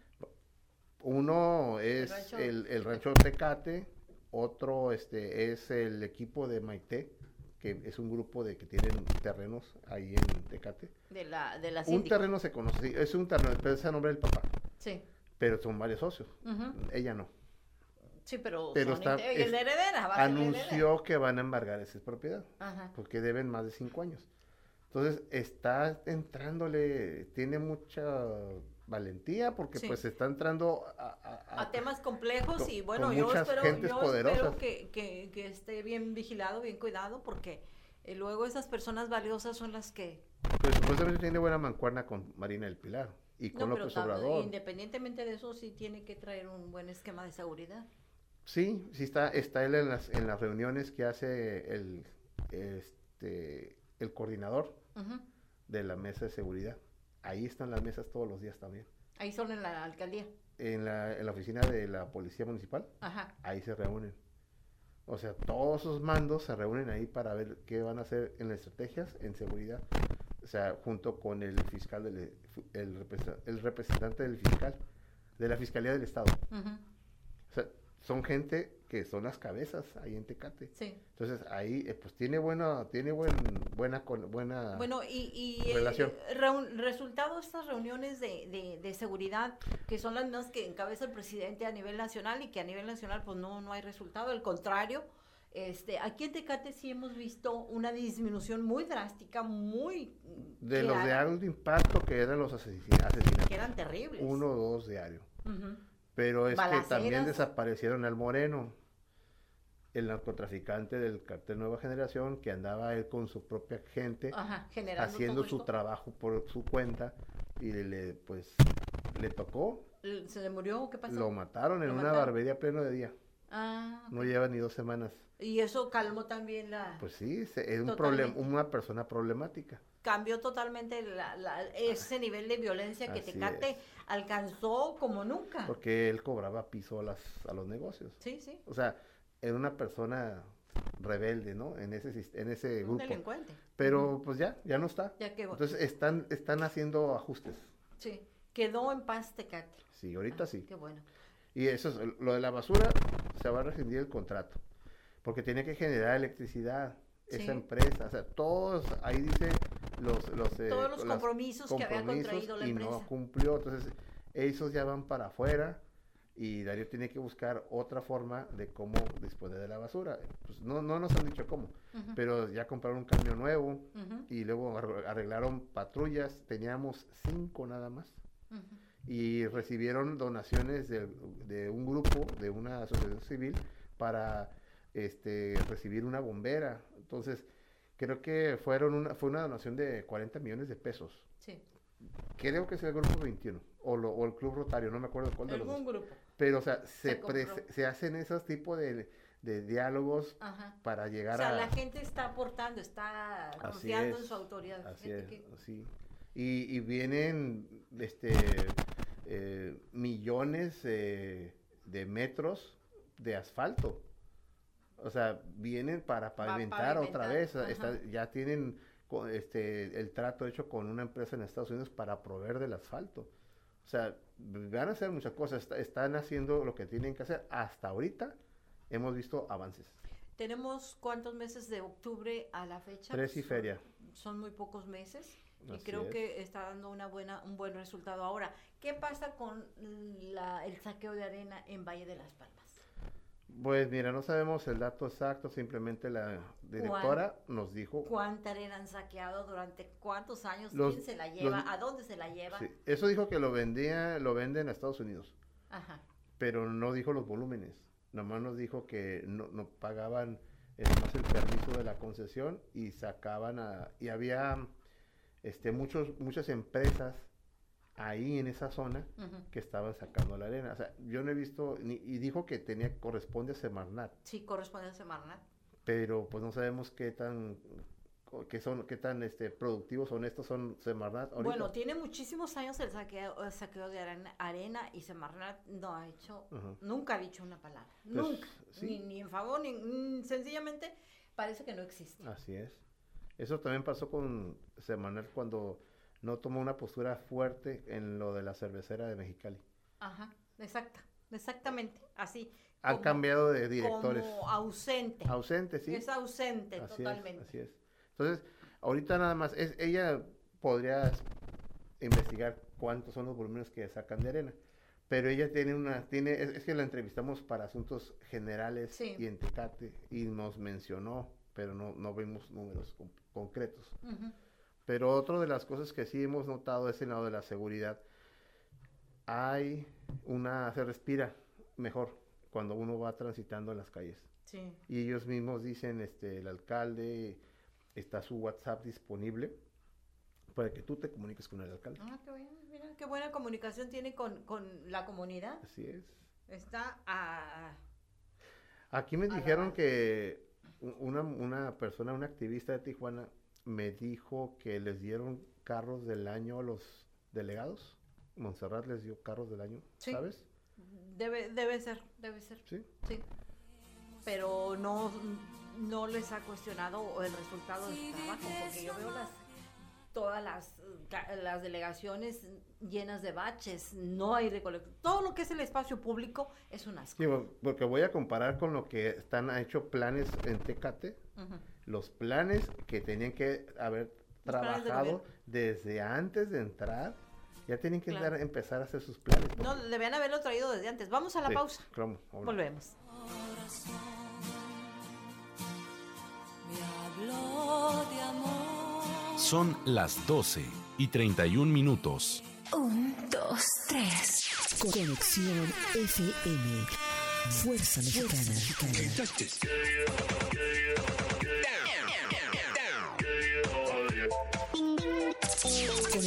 Uno es rancho- el, el rancho Tecate, otro este es el equipo de Maite, que es un grupo de que tienen terrenos ahí en Tecate. De la, de la Un terreno se conoce, es un terreno, pero es a nombre del papá, Sí. pero son varios socios. Ella no. Sí, pero, Pero está- es la heredera. va a ser la heredera. Anunció que van a embargar esa propiedad, Ajá. porque deben más de cinco años. Entonces está entrándole, tiene mucha valentía, porque Sí. pues está entrando a, a- a temas complejos con- y bueno, yo espero, yo espero que, que- que esté bien vigilado, bien cuidado, porque eh, luego esas personas valiosas son las que... Pues supuestamente tiene buena mancuerna con Marina del Pilar y con No, López Obrador. independientemente de eso, sí tiene que traer un buen esquema de seguridad. Sí, sí está, está él en las, en las reuniones que hace el, este, el coordinador de la mesa de seguridad. Ahí están las mesas todos los días también. Ahí son en la alcaldía. En la, en la oficina de la Policía Municipal, Ajá. ahí se reúnen. O sea, todos esos mandos se reúnen ahí para ver qué van a hacer en las estrategias en seguridad. O sea, junto con el fiscal, del, el, represen- el representante del fiscal, de la Fiscalía del Estado. Ujú. O sea, son gente que son las cabezas ahí en Tecate. Sí. Entonces ahí eh, pues tiene buena, tiene buen, buena, buena Bueno, y, y el relación. reun- resultado de estas reuniones de, de, de seguridad, que son las mismas que encabeza el presidente a nivel nacional y que a nivel nacional pues no, no hay resultado, al contrario, este, aquí en Tecate sí hemos visto una disminución muy drástica, muy de los de alto impacto que eran los asesina- asesinatos. que eran terribles. Uno o dos diario. Pero es que también desaparecieron al Moreno, el narcotraficante del cartel Nueva Generación, que andaba él con su propia gente Ajá, haciendo su trabajo por su cuenta y le, pues le tocó, ¿Se le murió? ¿Qué pasó? lo mataron en ¿Lo una mataron? barbería pleno de día. Ah, No ok. lleva ni dos semanas. y eso calmó también la... Pues sí, es un problema, una persona problemática. cambió totalmente la- la- ese nivel de violencia que Así Tecate es. alcanzó como nunca. Porque él cobraba piso a, las, a los negocios. Sí, sí, O sea, era una persona rebelde, ¿no? En ese, en ese un grupo. delincuente. Pero pues ya, ya no está. Ya que, Entonces están, están haciendo ajustes. sí, quedó en paz Tecate. Sí, ahorita Ah, sí. Qué bueno. Y eso es, lo de la basura, se va a rescindir el contrato. Porque tiene que generar electricidad Sí. esa empresa. O sea, todos, ahí dice los... los eh, Todos los las compromisos que había compromisos contraído la y empresa. no cumplió. Entonces, esos ya van para afuera y Darío tiene que buscar otra forma de cómo disponer de la basura. Pues no, no nos han dicho cómo, pero ya compraron un camión nuevo y luego arre- arreglaron patrullas. Teníamos cinco nada más y recibieron donaciones de, de un grupo, de una asociación civil, para este, recibir una bombera. Entonces, creo que fueron una, fue una donación de 40 millones de pesos. Sí, Creo que es el grupo 21 o, lo- o el Club Rotario, no me acuerdo cuál de los dos. grupo. Pero, o sea, se, Se hacen esos tipos de, de diálogos Ajá. para O llegar sea, a... la gente está aportando, está confiando en su autoridad. Así Fíjate es, que- así. Y, y vienen este, eh, millones eh, de metros de asfalto. O sea, vienen para pavimentar otra vez. está- ya tienen este, el trato hecho con una empresa en Estados Unidos para proveer del asfalto. O sea, van a hacer muchas cosas. está- están haciendo lo que tienen que hacer. Hasta ahorita hemos visto avances. Tenemos cuántos meses de octubre a la fecha. Tres y Son- feria. Son muy pocos meses. Y Así creo es. que está dando una buena, un buen resultado. Ahora, ¿qué pasa con la- el saqueo de arena en Valle de las Palmas? Pues mira, no sabemos el dato exacto, simplemente la directora nos dijo, ¿Cuánta arena han saqueado? ¿Durante cuántos años? Los- ¿Quién se la lleva? los- ¿A dónde se la lleva? sí, eso dijo que lo vendía, lo venden a Estados Unidos, Ajá. pero no dijo los volúmenes, nomás nos dijo que no, no pagaban eh, nomás el permiso de la concesión y sacaban a, y había este muchos, muchas empresas ahí en esa zona que estaban sacando la arena. O sea, yo no he visto, ni- y dijo que tenía, corresponde a Semarnat, Sí, corresponde a Semarnat. pero pues no sabemos qué tan, qué son, qué tan este, productivos, honestos son Semarnat. ahorita. Bueno, tiene muchísimos años el saqueo, el saqueo de arena, arena y Semarnat no ha hecho, nunca ha dicho una palabra. Pues, nunca. sí. Ni, ni en favor, ni mm, sencillamente parece que no existe. Así es. Eso también pasó con Semanal cuando no tomó una postura fuerte en lo de la cervecera de Mexicali. Ajá, exacta, exactamente, así. Han como- cambiado de directores. Como ausente. Ausentes, sí. Es ausente Así totalmente. es, así es. Entonces, ahorita nada más, es, ella podría investigar cuántos son los volúmenes que sacan de arena. Pero ella tiene una, tiene, es, es que la entrevistamos para asuntos generales Sí. y en Tecate y nos mencionó, pero no, no vimos números con- concretos. Pero otra de las cosas que sí hemos notado es el lado de la seguridad. Hay una, se respira mejor cuando uno va transitando en las calles. Sí. Y ellos mismos dicen, este, el alcalde, está su WhatsApp disponible para que tú te comuniques con el alcalde. Ah, qué bien, mira, qué buena comunicación tiene con, con la comunidad. Así es. Está a... Aquí me A dijeron que una, una persona, una activista de Tijuana, me dijo que les dieron carros del año a los delegados. Montserrat les dio carros del año, Sí. ¿sabes? Debe, debe ser, debe ser. Sí. Sí. Pero no, no les ha cuestionado el resultado de su trabajo, porque yo veo las todas las, las delegaciones llenas de baches, no hay recolección. Todo lo que es el espacio público es un asco. Sí, porque voy a comparar con lo que están ha hecho planes en Tecate, Ujú. Los planes que tenían que haber Los planes de trabajado desde antes de entrar, ya tienen que Claro. dar- empezar a hacer sus planes. No, debían haberlo traído desde antes. Vamos a la Sí, pausa. Volvemos. Me habló de amor. Son las 12 y 31 minutos. Un, dos, tres. Conexión FM. Fuerza Mexicana.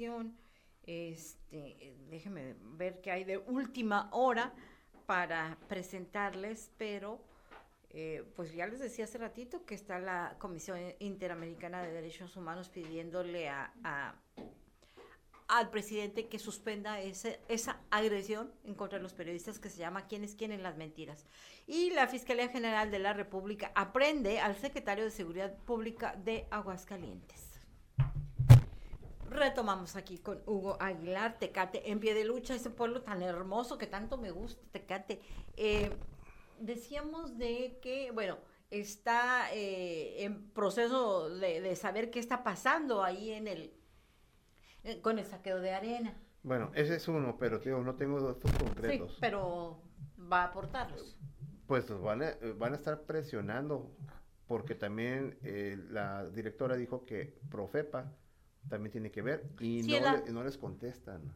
Información. Este, ver qué hay de última hora para presentarles, pero eh, pues ya les decía hace ratito que está la Comisión Interamericana de Derechos Humanos pidiéndole a, al presidente que suspenda esa agresión en contra de los periodistas que se llama ¿Quiénes quieren las mentiras? Y la Fiscalía General de la República aprende al secretario de Seguridad Pública de Aguascalientes. Retomamos aquí con Hugo Aguilar, Tecate, en pie de lucha, ese pueblo tan hermoso que tanto me gusta, Tecate. Eh, decíamos de que, bueno, está eh, en proceso de, de saber qué está pasando ahí en el, eh, con el saqueo de arena. Bueno, ese es uno, pero tío, no tengo datos concretos. Sí, pero va a aportarlos. Pues van a, van a estar presionando, porque también eh, la directora dijo que Profepa también tiene que ver y Sí, no, la- le- no les contestan.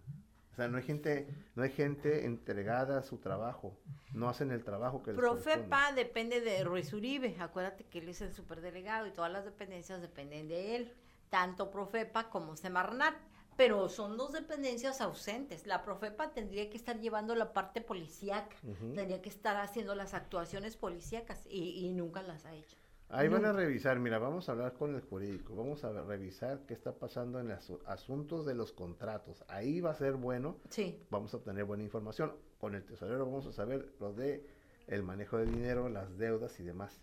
O sea, no hay gente, no hay gente entregada a su trabajo, no hacen el trabajo que les. Profepa depende de Ruiz Uribe, acuérdate que él es el superdelegado y todas las dependencias dependen de él, tanto Profepa como Semarnat, pero son dos dependencias ausentes. La Profepa tendría que estar llevando la parte policíaca, tendría que estar haciendo las actuaciones policíacas y, y nunca las ha hecho. Ahí van a revisar, mira, vamos a hablar con el jurídico, vamos a revisar qué está pasando en los asuntos de los contratos. Ahí va a ser bueno, Sí, vamos a obtener buena información. Con el tesorero vamos a saber lo de el manejo del dinero, las deudas y demás.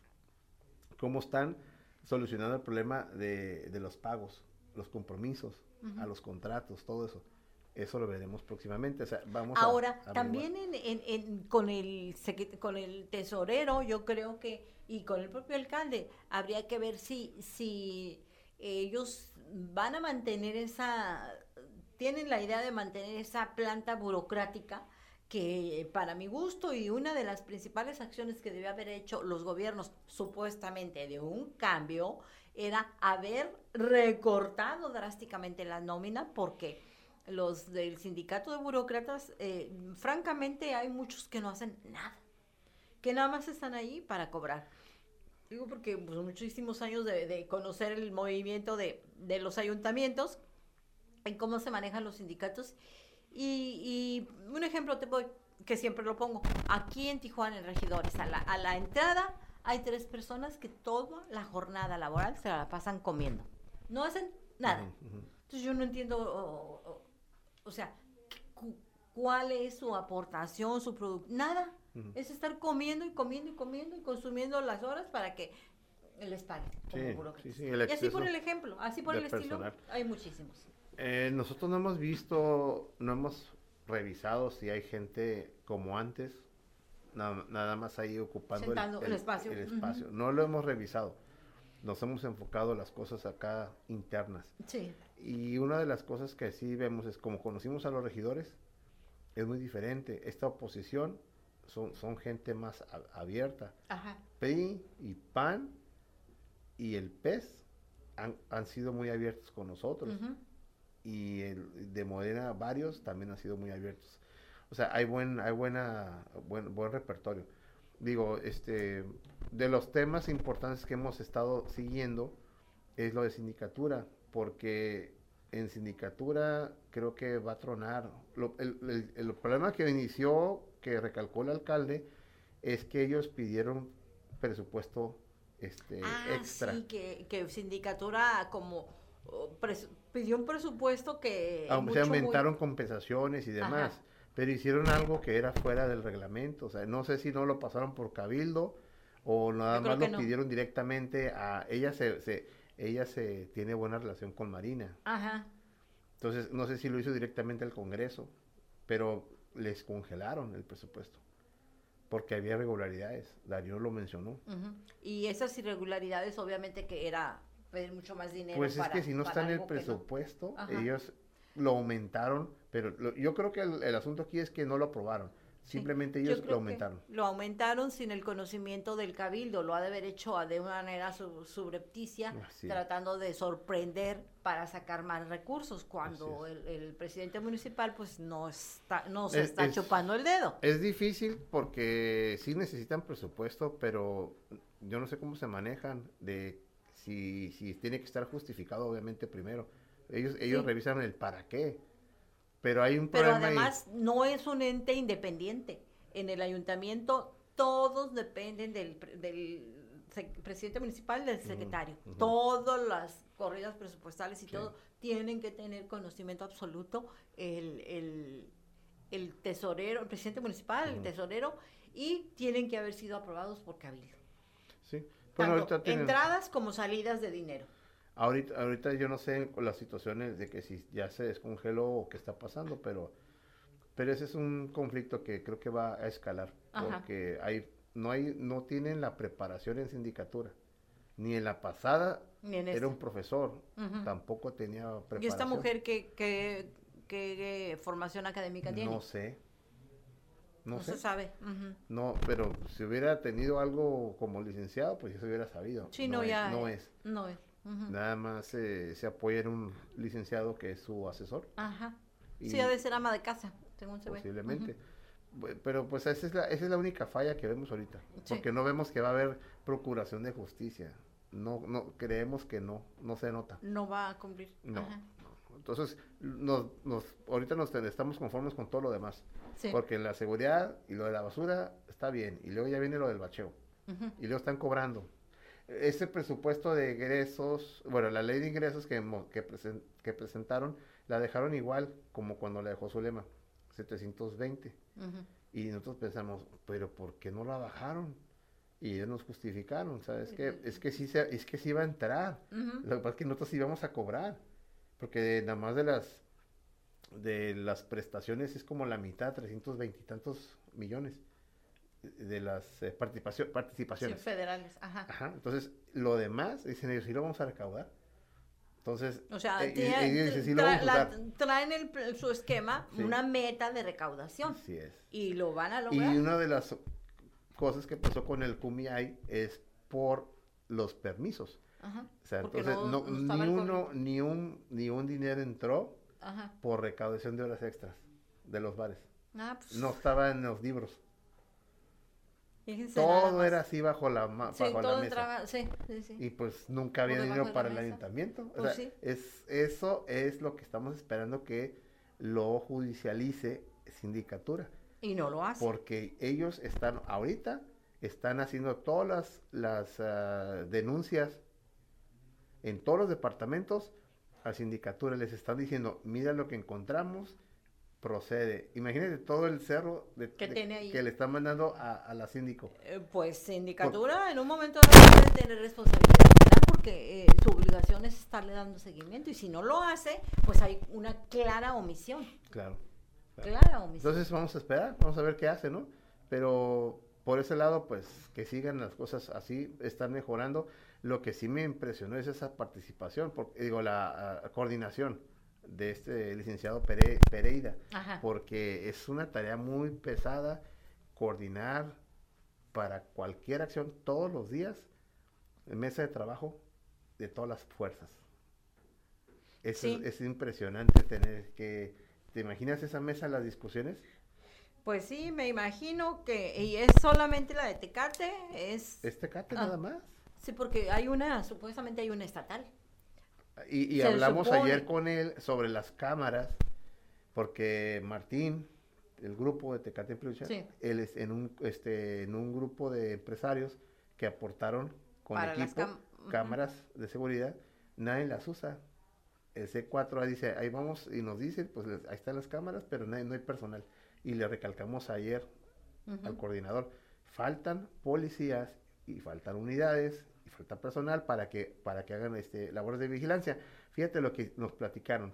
¿Cómo están solucionando el problema de, de los pagos, los compromisos, a los contratos, todo eso? Eso lo veremos próximamente. O sea, vamos a Ahora, averiguar. también en, en- en- con, el, con el tesorero, yo creo que, y con el propio alcalde, habría que ver si, si ellos van a mantener esa, tienen la idea de mantener esa planta burocrática que para mi gusto y una de las principales acciones que debe haber hecho los gobiernos supuestamente de un cambio era haber recortado drásticamente la nómina porque los del sindicato de burócratas, eh, francamente hay muchos que no hacen nada, que nada más están ahí para cobrar. Digo porque pues, muchísimos años de, de conocer el movimiento de, de los ayuntamientos, en cómo se manejan los sindicatos. Y, y un ejemplo te voy, que siempre lo pongo, aquí en Tijuana, en Regidores, a la, a la entrada hay tres personas que toda la jornada laboral se la pasan comiendo. No hacen nada. Entonces yo no entiendo, o, o- o sea, cu- cuál es su aportación, su producto. Nada. Ujú. Es estar comiendo y comiendo y comiendo y consumiendo las horas para que les paguen. Sí, sí, sí, el y así por el ejemplo, así por el estilo, personal. hay muchísimos. Eh, nosotros no hemos visto, no hemos revisado si hay gente como antes, na- nada más ahí ocupando Sentando el espacio. el espacio. No lo hemos revisado. Nos hemos enfocado en las cosas acá internas. Sí. Y una de las cosas que sí vemos es como conocimos a los regidores, es muy diferente. Esta oposición son, son gente más abierta. Ajá. PRI y PAN y el PES han, han sido muy abiertos con nosotros. Y el de Morena varios también han sido muy abiertos. O sea, hay buen, hay buena, buen, buen repertorio. Digo, este, de los temas importantes que hemos estado siguiendo es lo de sindicatura, porque en sindicatura creo que va a tronar. Lo- el, el- el problema que inició, que recalcó el alcalde, es que ellos pidieron presupuesto este, Ah, extra. sí, que, que sindicatura como pres- pidió un presupuesto que... Ah, mucho, se muy- aumentaron compensaciones y demás, Ajá. pero hicieron algo que era fuera del reglamento, o sea, no sé si no lo pasaron por cabildo o nada más lo no. pidieron directamente a ella se, se- ella se tiene buena relación con Marina. Ajá. Entonces, no sé si lo hizo directamente el Congreso, pero les congelaron el presupuesto porque había irregularidades. Darío lo mencionó. Y esas irregularidades, obviamente que era pedir mucho más dinero. Pues es que si no está en el no. presupuesto, ellos lo aumentaron, pero lo- yo creo que el, el asunto aquí es que no lo aprobaron. Simplemente ellos lo aumentaron. Lo aumentaron sin el conocimiento del cabildo, lo ha de haber hecho de una manera sub- subrepticia, Así tratando de sorprender para sacar más recursos, cuando el, el presidente municipal pues no está, no se Es- está es- chupando el dedo. Es difícil porque sí necesitan presupuesto, pero yo no sé cómo se manejan de si, si tiene que estar justificado obviamente primero. Ellos, ellos Sí. revisan el para qué. Pero hay un Pero problema ahí. además no es un ente independiente. En el ayuntamiento todos dependen del, del presidente municipal, del secretario. Todas las corridas presupuestales y Sí. todo tienen que tener conocimiento absoluto el, el, el tesorero, el presidente municipal, el tesorero, y tienen que haber sido aprobados por cabildo. Sí. Bueno, Tanto entradas como salidas de dinero. Ahorita, ahorita yo no sé las situaciones de que si ya se descongeló o qué está pasando, pero, pero ese es un conflicto que creo que va a escalar, Ajá. porque hay, no hay, no tienen la preparación en sindicatura, ni en la pasada Ni en era un profesor, tampoco tenía preparación. ¿Y esta mujer qué, qué, qué formación académica tiene? No sé, no, No sé, se sabe. No, pero si hubiera tenido algo como licenciado, pues ya se hubiera sabido. Sí, no, es, ya. no es, No es. Nada más eh, se apoya en un licenciado que es su asesor. Ajá. y- Sí, ha de ser ama de casa, según se ve. posiblemente. Bu- Pero pues esa es, la, esa es la única falla que vemos ahorita, Sí. porque no vemos que va a haber procuración de justicia. No, no creemos que no, no se nota. No va a cumplir. No. Ajá. Entonces, nos, nos, ahorita nos estamos conformes con todo lo demás, Sí. porque la seguridad y lo de la basura está bien, y luego ya viene lo del bacheo, y luego están cobrando. Ese presupuesto de ingresos, bueno, la ley de ingresos que, que, presen- que presentaron, la dejaron igual como cuando la dejó Zulema, 720. Ujú. Y nosotros pensamos, pero ¿por qué no la bajaron? Y ellos nos justificaron, ¿sabes qué? Es que sí, se- es que sí iba a entrar. Lo que pasa es que nosotros íbamos a cobrar. Porque nada más de las de las prestaciones es como la mitad, 320 y tantos millones de las eh, participación, Sí, participaciones. federales, ajá. Ajá, entonces lo demás, dicen ellos, sí lo vamos a recaudar. Entonces, O sea, eh, y- tiene- ellos dicen, sí lo tra- vamos a la- usar. traen el su esquema Sí. una meta de recaudación Así es. y lo van a Y lograr. una de las cosas que pasó con el CUMIAI es por los permisos. Ajá. O sea, Porque entonces no- ni uno, ni un, ni un dinero entró Ajá. por recaudación de horas extras de los bares. Ah, pues, No estaba en los libros. Todo era así bajo la, ma- Sí, bajo la mesa. sí, sí. Y pues nunca había dinero para el mesa. ayuntamiento. O Pues sea, es, eso es lo que estamos esperando que lo judicialice sindicatura. Y no lo hace. Porque ellos están ahorita, están haciendo todas las, las ah, denuncias en todos los departamentos a sindicatura. Les están diciendo, mira lo que encontramos, procede. Imagínate todo el cerro de- Que de- tiene ahí. que le están mandando a, a la síndico. Eh, Pues sindicatura en un momento debe tener responsabilidad porque eh, su obligación es estarle dando seguimiento y si no lo hace, pues hay una clara omisión. Claro. Clara omisión. Entonces vamos a esperar, vamos a ver qué hace, ¿no? Pero por ese lado, pues que sigan las cosas así, están mejorando. Lo que sí me impresionó es esa participación, porque, digo, la coordinación de este licenciado Pere- Pereira, Ajá. porque es una tarea muy pesada coordinar para cualquier acción todos los días en mesa de trabajo de todas las fuerzas. Sí. es, es impresionante tener que, ¿te imaginas esa mesa, las discusiones? Pues sí, me imagino que y es solamente la de Tecate, es Este cate Ah. nada más. sí porque hay una, supuestamente hay una estatal. Y, y hablamos supone- ayer con él sobre las cámaras, porque Martín, el grupo de Tecate Implucha, Sí. él es en un, este, en un grupo de empresarios que aportaron con Para equipo cámaras de seguridad, nadie las usa. El C4 ahí dice, ahí vamos y nos dice, pues les- ahí están las cámaras, pero nadie- no hay personal. Y le recalcamos ayer al coordinador, faltan policías y faltan unidades y falta personal para que para que hagan este labores de vigilancia. Fíjate lo que nos platicaron,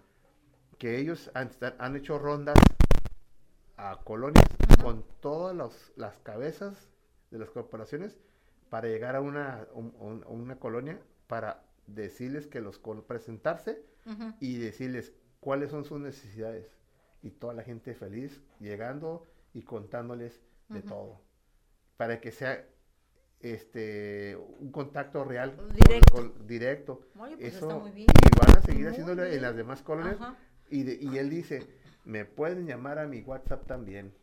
que ellos han, han hecho rondas a colonias con todas los- las cabezas de las corporaciones para llegar a una, un- un- a una colonia para decirles que los presentarse y decirles cuáles son sus necesidades. Y toda la gente feliz llegando y contándoles de todo. Para que sea este un contacto real Directo. con- directo. Oye, pues Eso, está muy bien. y van a seguir Muy haciéndolo en las demás colonias. Y, de- y él dice, me pueden llamar a mi WhatsApp también.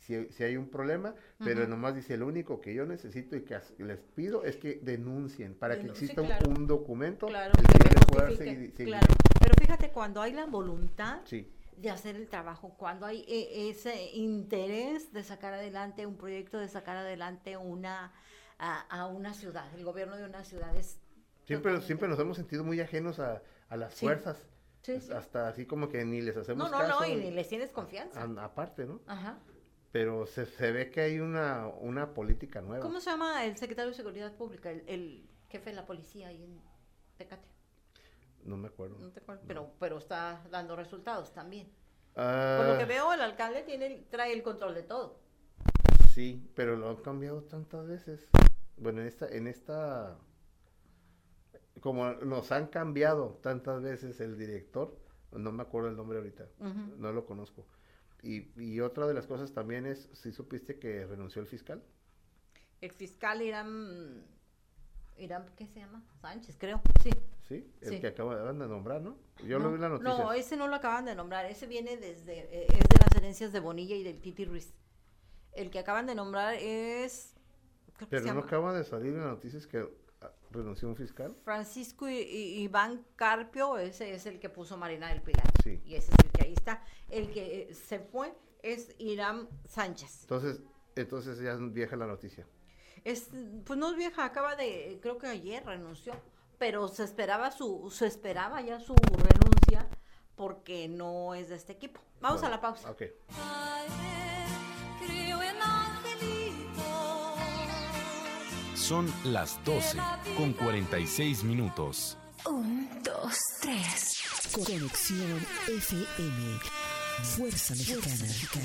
Si, si hay un problema, pero nomás dice, lo único que yo necesito y que les pido es que denuncien para que exista un- claro. un, documento Claro, que que pueda seguir- seguir. claro. Pero fíjate, cuando hay la voluntad Sí. De hacer el trabajo, cuando hay eh, ese interés de sacar adelante un proyecto, de sacar adelante una a, a una ciudad, el gobierno de una ciudad es Siempre, totalmente- siempre nos hemos sentido muy ajenos a, a las Sí. fuerzas. Sí, sí. Hasta así como que ni les No, hacemos no, caso. no, y ni les tienes confianza. a- aparte, ¿no? Ajá. Pero se, se ve que hay una, una política nueva. ¿Cómo se llama el secretario de Seguridad Pública, el, el jefe de la policía ahí en Tecate? No me acuerdo. No te acuerdas, pero, pero está dando resultados también. Ah, Por lo que veo, el alcalde tiene, trae el control de todo. Sí, pero lo han cambiado tantas veces. Bueno, en esta, en esta, como nos han cambiado tantas veces el director, no me acuerdo el nombre ahorita, no lo conozco. Y, y otra de las cosas también es, si supiste que renunció el fiscal? El fiscal Irán, Irán, ¿qué se llama? Sánchez, creo. Sí. Sí, el Sí. que acaban de nombrar, ¿no? Yo no, lo vi en la noticia. No, ese no lo acaban de nombrar. Ese viene desde, eh, es de las herencias de Bonilla y del Titi Ruiz. El que acaban de nombrar es, Pero no acaba de salir en las noticias que ah, renunció un fiscal. Francisco I- I- Iván Carpio, ese es el que puso Marina del Pilar. Sí. Y ese es el que ahí está. El que eh, se fue es Irán Sánchez. Entonces, entonces ya es vieja la noticia. Es, pues no es vieja, acaba de, creo que ayer renunció, pero se esperaba su, se esperaba ya su renuncia porque no es de este equipo. Vamos bueno, a la pausa. Okay. Son las 12 con 46 minutos. Un, dos, tres. Conexión FM. Fuerza Mexicana. Fuerza Mexicana.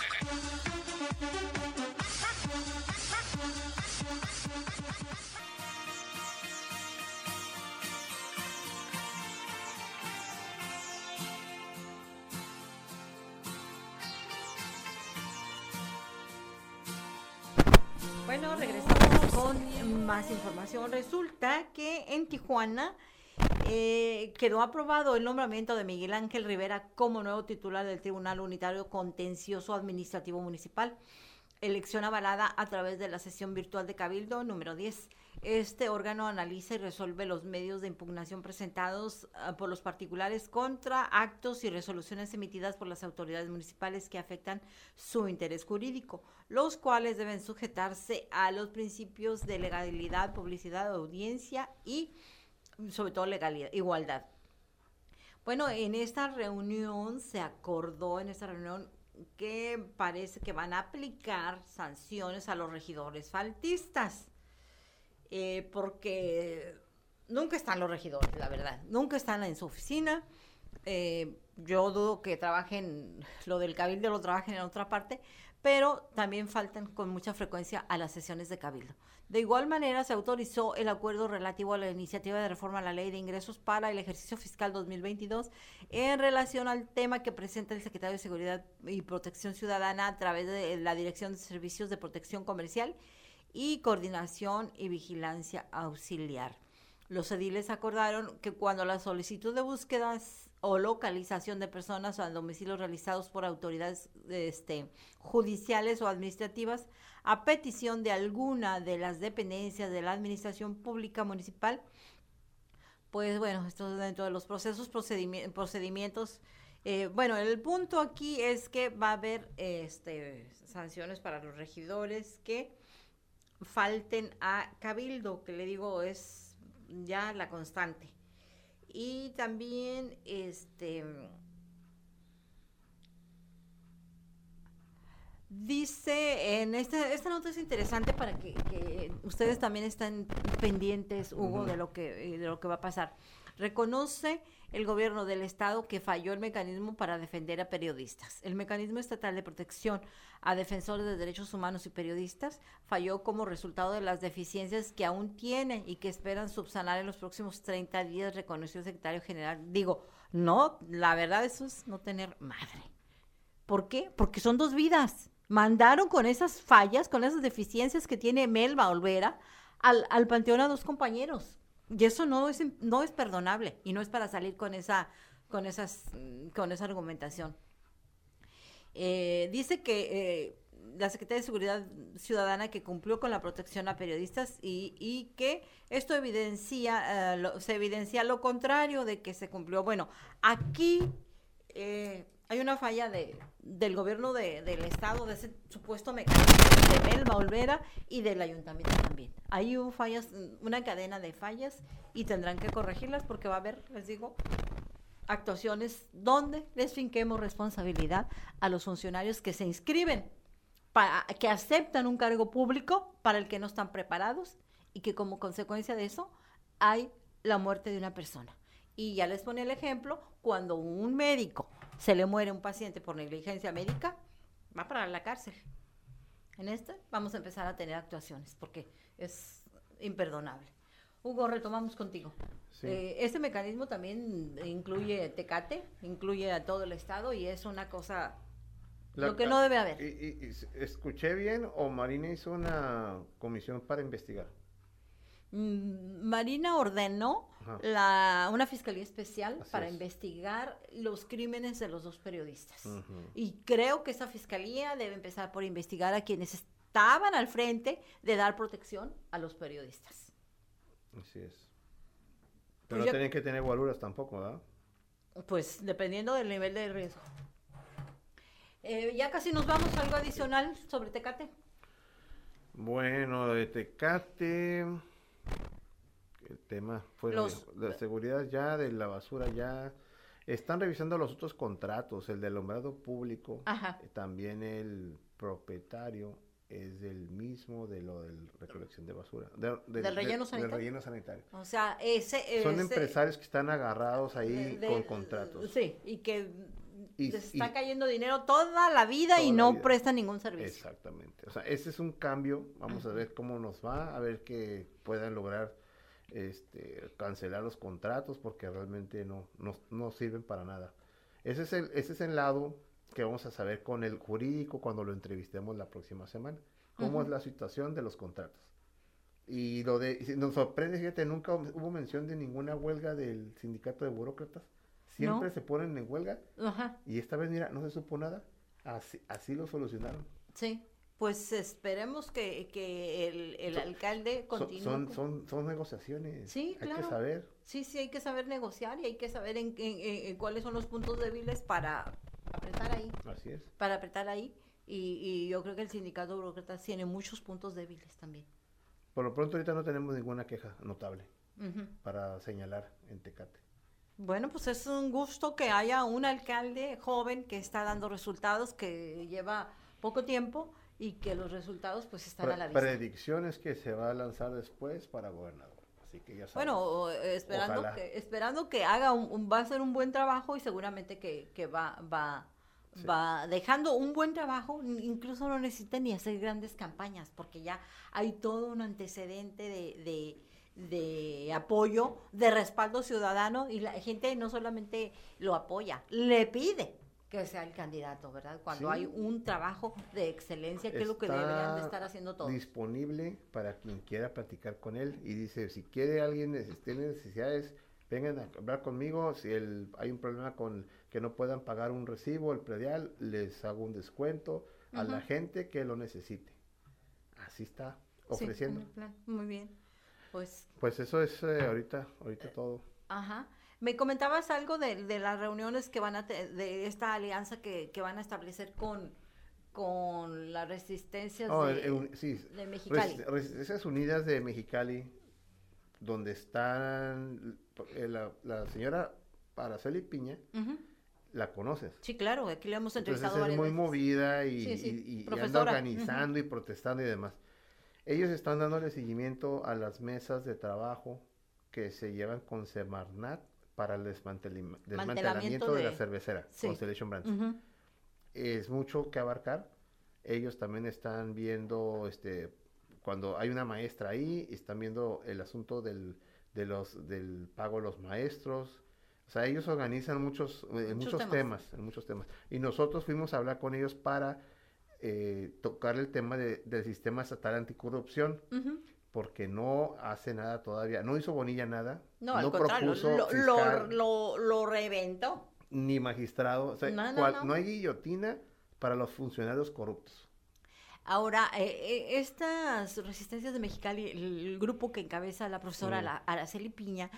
Más información. Resulta que en Tijuana eh, quedó aprobado el nombramiento de Miguel Ángel Rivera como nuevo titular del Tribunal Unitario Contencioso Administrativo Municipal. Elección avalada a través de la sesión virtual de Cabildo número 10. Este órgano analiza y resuelve los medios de impugnación presentados ah, por los particulares contra actos y resoluciones emitidas por las autoridades municipales que afectan su interés jurídico, los cuales deben sujetarse a los principios de legalidad, publicidad, audiencia y sobre todo legalidad, igualdad. Bueno, en esta reunión se acordó, en esta reunión, que parece que van a aplicar sanciones a los regidores faltistas, eh, porque nunca están los regidores, la verdad, nunca están en su oficina. Eh, yo dudo que trabajen, lo del cabildo lo trabajen en otra parte, pero también faltan con mucha frecuencia a las sesiones de cabildo. De igual manera, se autorizó el acuerdo relativo a la iniciativa de reforma a la ley de ingresos para el ejercicio fiscal 2022 en relación al tema que presenta el secretario de Seguridad y Protección Ciudadana a través de la Dirección de Servicios de Protección Comercial y Coordinación y Vigilancia Auxiliar. Los ediles acordaron que cuando la solicitud de búsquedas o localización de personas o domicilios realizados por autoridades este, judiciales o administrativas a petición de alguna de las dependencias de la administración pública municipal, pues bueno, esto es dentro de los procesos, procedimi- procedimientos. eh, bueno, el punto aquí es que va a haber este, sanciones para los regidores que falten a cabildo, que le digo es ya la constante. Y también, este, dice, en este, esta nota es interesante para que, que ustedes también estén pendientes, Hugo, de, lo que, de lo que va a pasar. Reconoce el gobierno del estado que falló el mecanismo para defender a periodistas. El mecanismo estatal de protección a defensores de derechos humanos y periodistas falló como resultado de las deficiencias que aún tiene y que esperan subsanar en los próximos 30 días, reconoció el secretario general. Digo, no, la verdad eso es no tener madre. ¿Por qué? Porque son dos vidas. Mandaron con esas fallas, con esas deficiencias que tiene Melba Olvera al, al panteón a dos compañeros. Y eso no es, no es perdonable y no es para salir con esa, con esas, mm, con esa argumentación. Eh, dice que eh, la Secretaría de Seguridad Ciudadana que cumplió con la protección a periodistas y, y que esto evidencia, eh, se evidencia lo contrario de que se cumplió. Bueno, aquí hay una falla de, del gobierno de- del Estado, de ese supuesto mecanismo de Melba Olvera y del ayuntamiento también. Ahí hubo fallas, una cadena de fallas y tendrán que corregirlas porque va a haber, les digo, actuaciones donde les finquemos responsabilidad a los funcionarios que se inscriben, para, que aceptan un cargo público para el que no están preparados y que como consecuencia de eso hay la muerte de una persona. Y ya les pone el ejemplo, cuando un médico se le muere un paciente por negligencia médica, va para la cárcel. En este vamos a empezar a tener actuaciones porque es imperdonable. Hugo, retomamos contigo. Sí. Eh, este mecanismo también incluye Tecate, incluye a todo el Estado y es una cosa, La- lo que no debe haber. Y, y- ¿Escuché bien o Marina hizo una comisión para investigar? Mm, Marina ordenó la, una fiscalía especial Así para es. investigar los crímenes de los dos periodistas. Y creo que esa fiscalía debe empezar por investigar a quienes estaban al frente de dar protección a los periodistas. Así es. Pues Pero no tienen que tener guaruras tampoco, ¿verdad? Pues dependiendo del nivel de riesgo. Eh, ya casi nos vamos, algo adicional sobre Tecate. Bueno, de Tecate, el tema fue la- seguridad ya, de la basura ya. Están revisando los otros contratos, el del alumbrado público, Ajá. eh, también el propietario es el mismo de lo del recolección de basura. de- de- ¿Del relleno de- sanitario? Del relleno sanitario. O sea, ese... Son ese- empresarios que están agarrados ahí de- con de- contratos. Sí, y que Y- les está y- cayendo dinero toda la vida Toda y no vida. prestan ningún servicio. Exactamente. O sea, ese es un cambio. Vamos a ver cómo nos va, a ver que puedan lograr este, cancelar los contratos porque realmente no, no, no sirven para nada. Ese es, el, ese es el lado que vamos a saber con el jurídico cuando lo entrevistemos la próxima semana. Cómo es la situación de los contratos. Y lo de, nos sorprende, fíjate, nunca hubo mención de ninguna huelga del sindicato de burócratas. Siempre No. se ponen en huelga Ajá, y esta vez, mira, no se supo nada. Así, así lo solucionaron. sí. Pues esperemos que, que el, el alcalde continúe. Son, con- son, son negociaciones. Sí, Hay que claro. saber. Sí, sí, hay que saber negociar y hay que saber en, en- en- en cuáles son los puntos débiles para apretar ahí, Así es. para apretar ahí. Y, y yo creo que el sindicato de burócratas tiene muchos puntos débiles también. Por lo pronto ahorita no tenemos ninguna queja notable para señalar en Tecate. Bueno, pues es un gusto que haya un alcalde joven que está dando resultados, que lleva poco tiempo y que los resultados pues están Pre- a la vista. predicciones que se va a lanzar después para gobernador. Así que ya sabes. Bueno, eh, esperando Ojalá. que, esperando que haga un, un- va a hacer un buen trabajo y seguramente que, que va, va, Sí. va dejando un buen trabajo, incluso no necesita ni hacer grandes campañas, porque ya hay todo un antecedente de, de, de apoyo, de respaldo ciudadano, y la gente no solamente lo apoya, le pide que sea el candidato, ¿verdad? Cuando Sí. hay un trabajo de excelencia, que es lo que deberían de estar haciendo todos. disponible para quien quiera platicar con él y dice, si quiere alguien, tiene necesidades, vengan a hablar conmigo, si el, hay un problema con que no puedan pagar un recibo, el predial, les hago un descuento a la gente que lo necesite. Así está ofreciendo. el plan. Muy bien. Pues Pues eso es eh, ahorita, ahorita todo. Ajá. Me comentabas algo de, de las reuniones que van a te- de esta alianza que, que van a establecer con, con las resistencias Oh, de, eh, un- sí, de Mexicali. Res- Resistencias Unidas de Mexicali, donde están eh, la, la señora Araceli Piña, Ujú. la conoces. Sí, claro, aquí le hemos Entonces entrevistado es varias muy veces. movida y, Sí, sí, y- y- y anda organizando y protestando y demás. Ellos están dándole seguimiento a las mesas de trabajo que se llevan con Semarnat para el desmantelamiento de, la de- cervecera, sí. Constellation Brands. Ujú. Es mucho que abarcar. Ellos también están viendo, este, cuando hay una maestra ahí, están viendo el asunto del, de los, del pago de los maestros. O sea, ellos organizan muchos, eh, muchos, temas. temas. en muchos temas. Y nosotros fuimos a hablar con ellos para eh, tocar el tema de- del sistema estatal anticorrupción, porque no hace nada todavía. No hizo Bonilla nada. No, al contrario, propuso lo, lo, fiscal, lo, lo reventó. ni magistrado. O sea, No, no, cual- no. no hay guillotina para los funcionarios corruptos. Ahora, eh, eh, estas resistencias de Mexicali, el, grupo que encabeza la profesora Mm. Araceli Piña,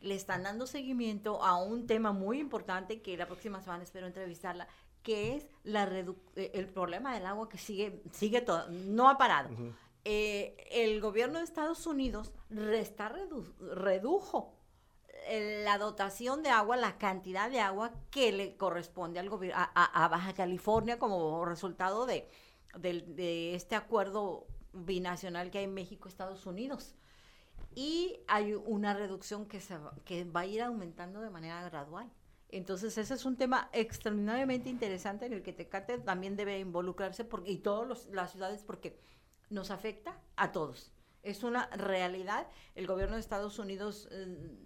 le están dando seguimiento a un tema muy importante que la próxima semana espero entrevistarla, que es la redu- eh, el problema del agua que sigue, sigue todo, no ha parado. Eh, el gobierno de Estados Unidos resta redu- redujo eh, la dotación de agua, la cantidad de agua que le corresponde al gobierno a, Baja California como resultado de, este acuerdo binacional que hay en México Estados Unidos. Y hay una reducción que, se va, que va a ir aumentando de manera gradual. Entonces ese es un tema extraordinariamente interesante en el que Tecate también debe involucrarse porque, y todas las ciudades porque nos afecta a todos. Es una realidad. El gobierno de Estados Unidos, eh,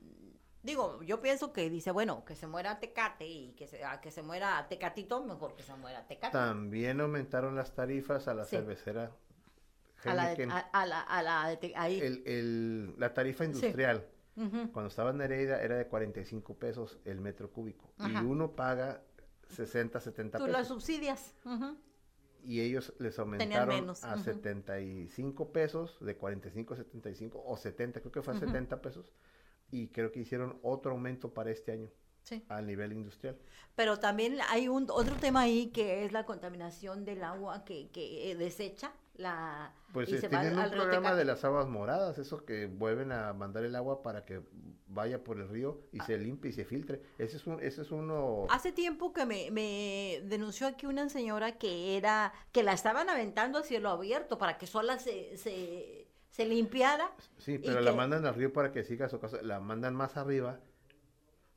digo, yo pienso que dice, bueno, que se muera Tecate y que se, a que se muera Tecatito, mejor que se muera Tecate. También aumentaron las tarifas a la Sí. cervecera. A la, de- a, a la, a la de Te- ahí. El- el- la tarifa Sí. Industrial, Ujú. cuando estaba en Nereida, era de 45 pesos el metro cúbico. Ajá. Y uno paga 60, 70 Tú las pesos. subsidias. Ujú. Y ellos les aumentaron menos, a ujú. 75 pesos, de 45 a 75, o 70, creo que fue a Ujú. 70 pesos. Y creo que hicieron otro aumento para este año. Sí. al nivel industrial. Pero también hay un otro tema ahí que es la contaminación del agua que, que eh, desecha la Pues y se va tienen al un programa de las aguas moradas, eso que vuelven a mandar el agua para que vaya por el río y Ah. se limpie y se filtre. Ese es, un, ese es uno... Hace tiempo que me, me denunció aquí una señora que era que la estaban aventando a cielo abierto para que sola se, se, se limpiara. Sí, pero la que- mandan al río para que siga su casa. La mandan más arriba,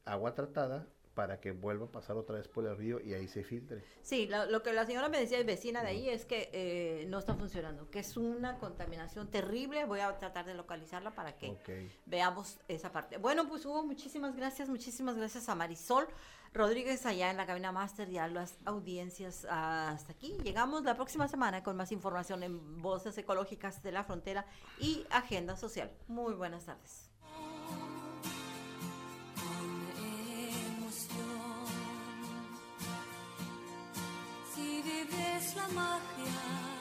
agua tratada, para que vuelva a pasar otra vez por el río y ahí se filtre. Sí, lo, lo que la señora me decía, es vecina de ahí, es que eh, no está funcionando, que es una contaminación terrible. Voy a tratar de localizarla para que veamos esa parte. Bueno, pues Hugo, muchísimas gracias, muchísimas gracias a Marisol Rodríguez allá en la cabina máster y a las audiencias hasta aquí. Llegamos la próxima semana con más información en Voces Ecológicas de la Frontera y Agenda Social. Muy buenas tardes. vuelves la magia.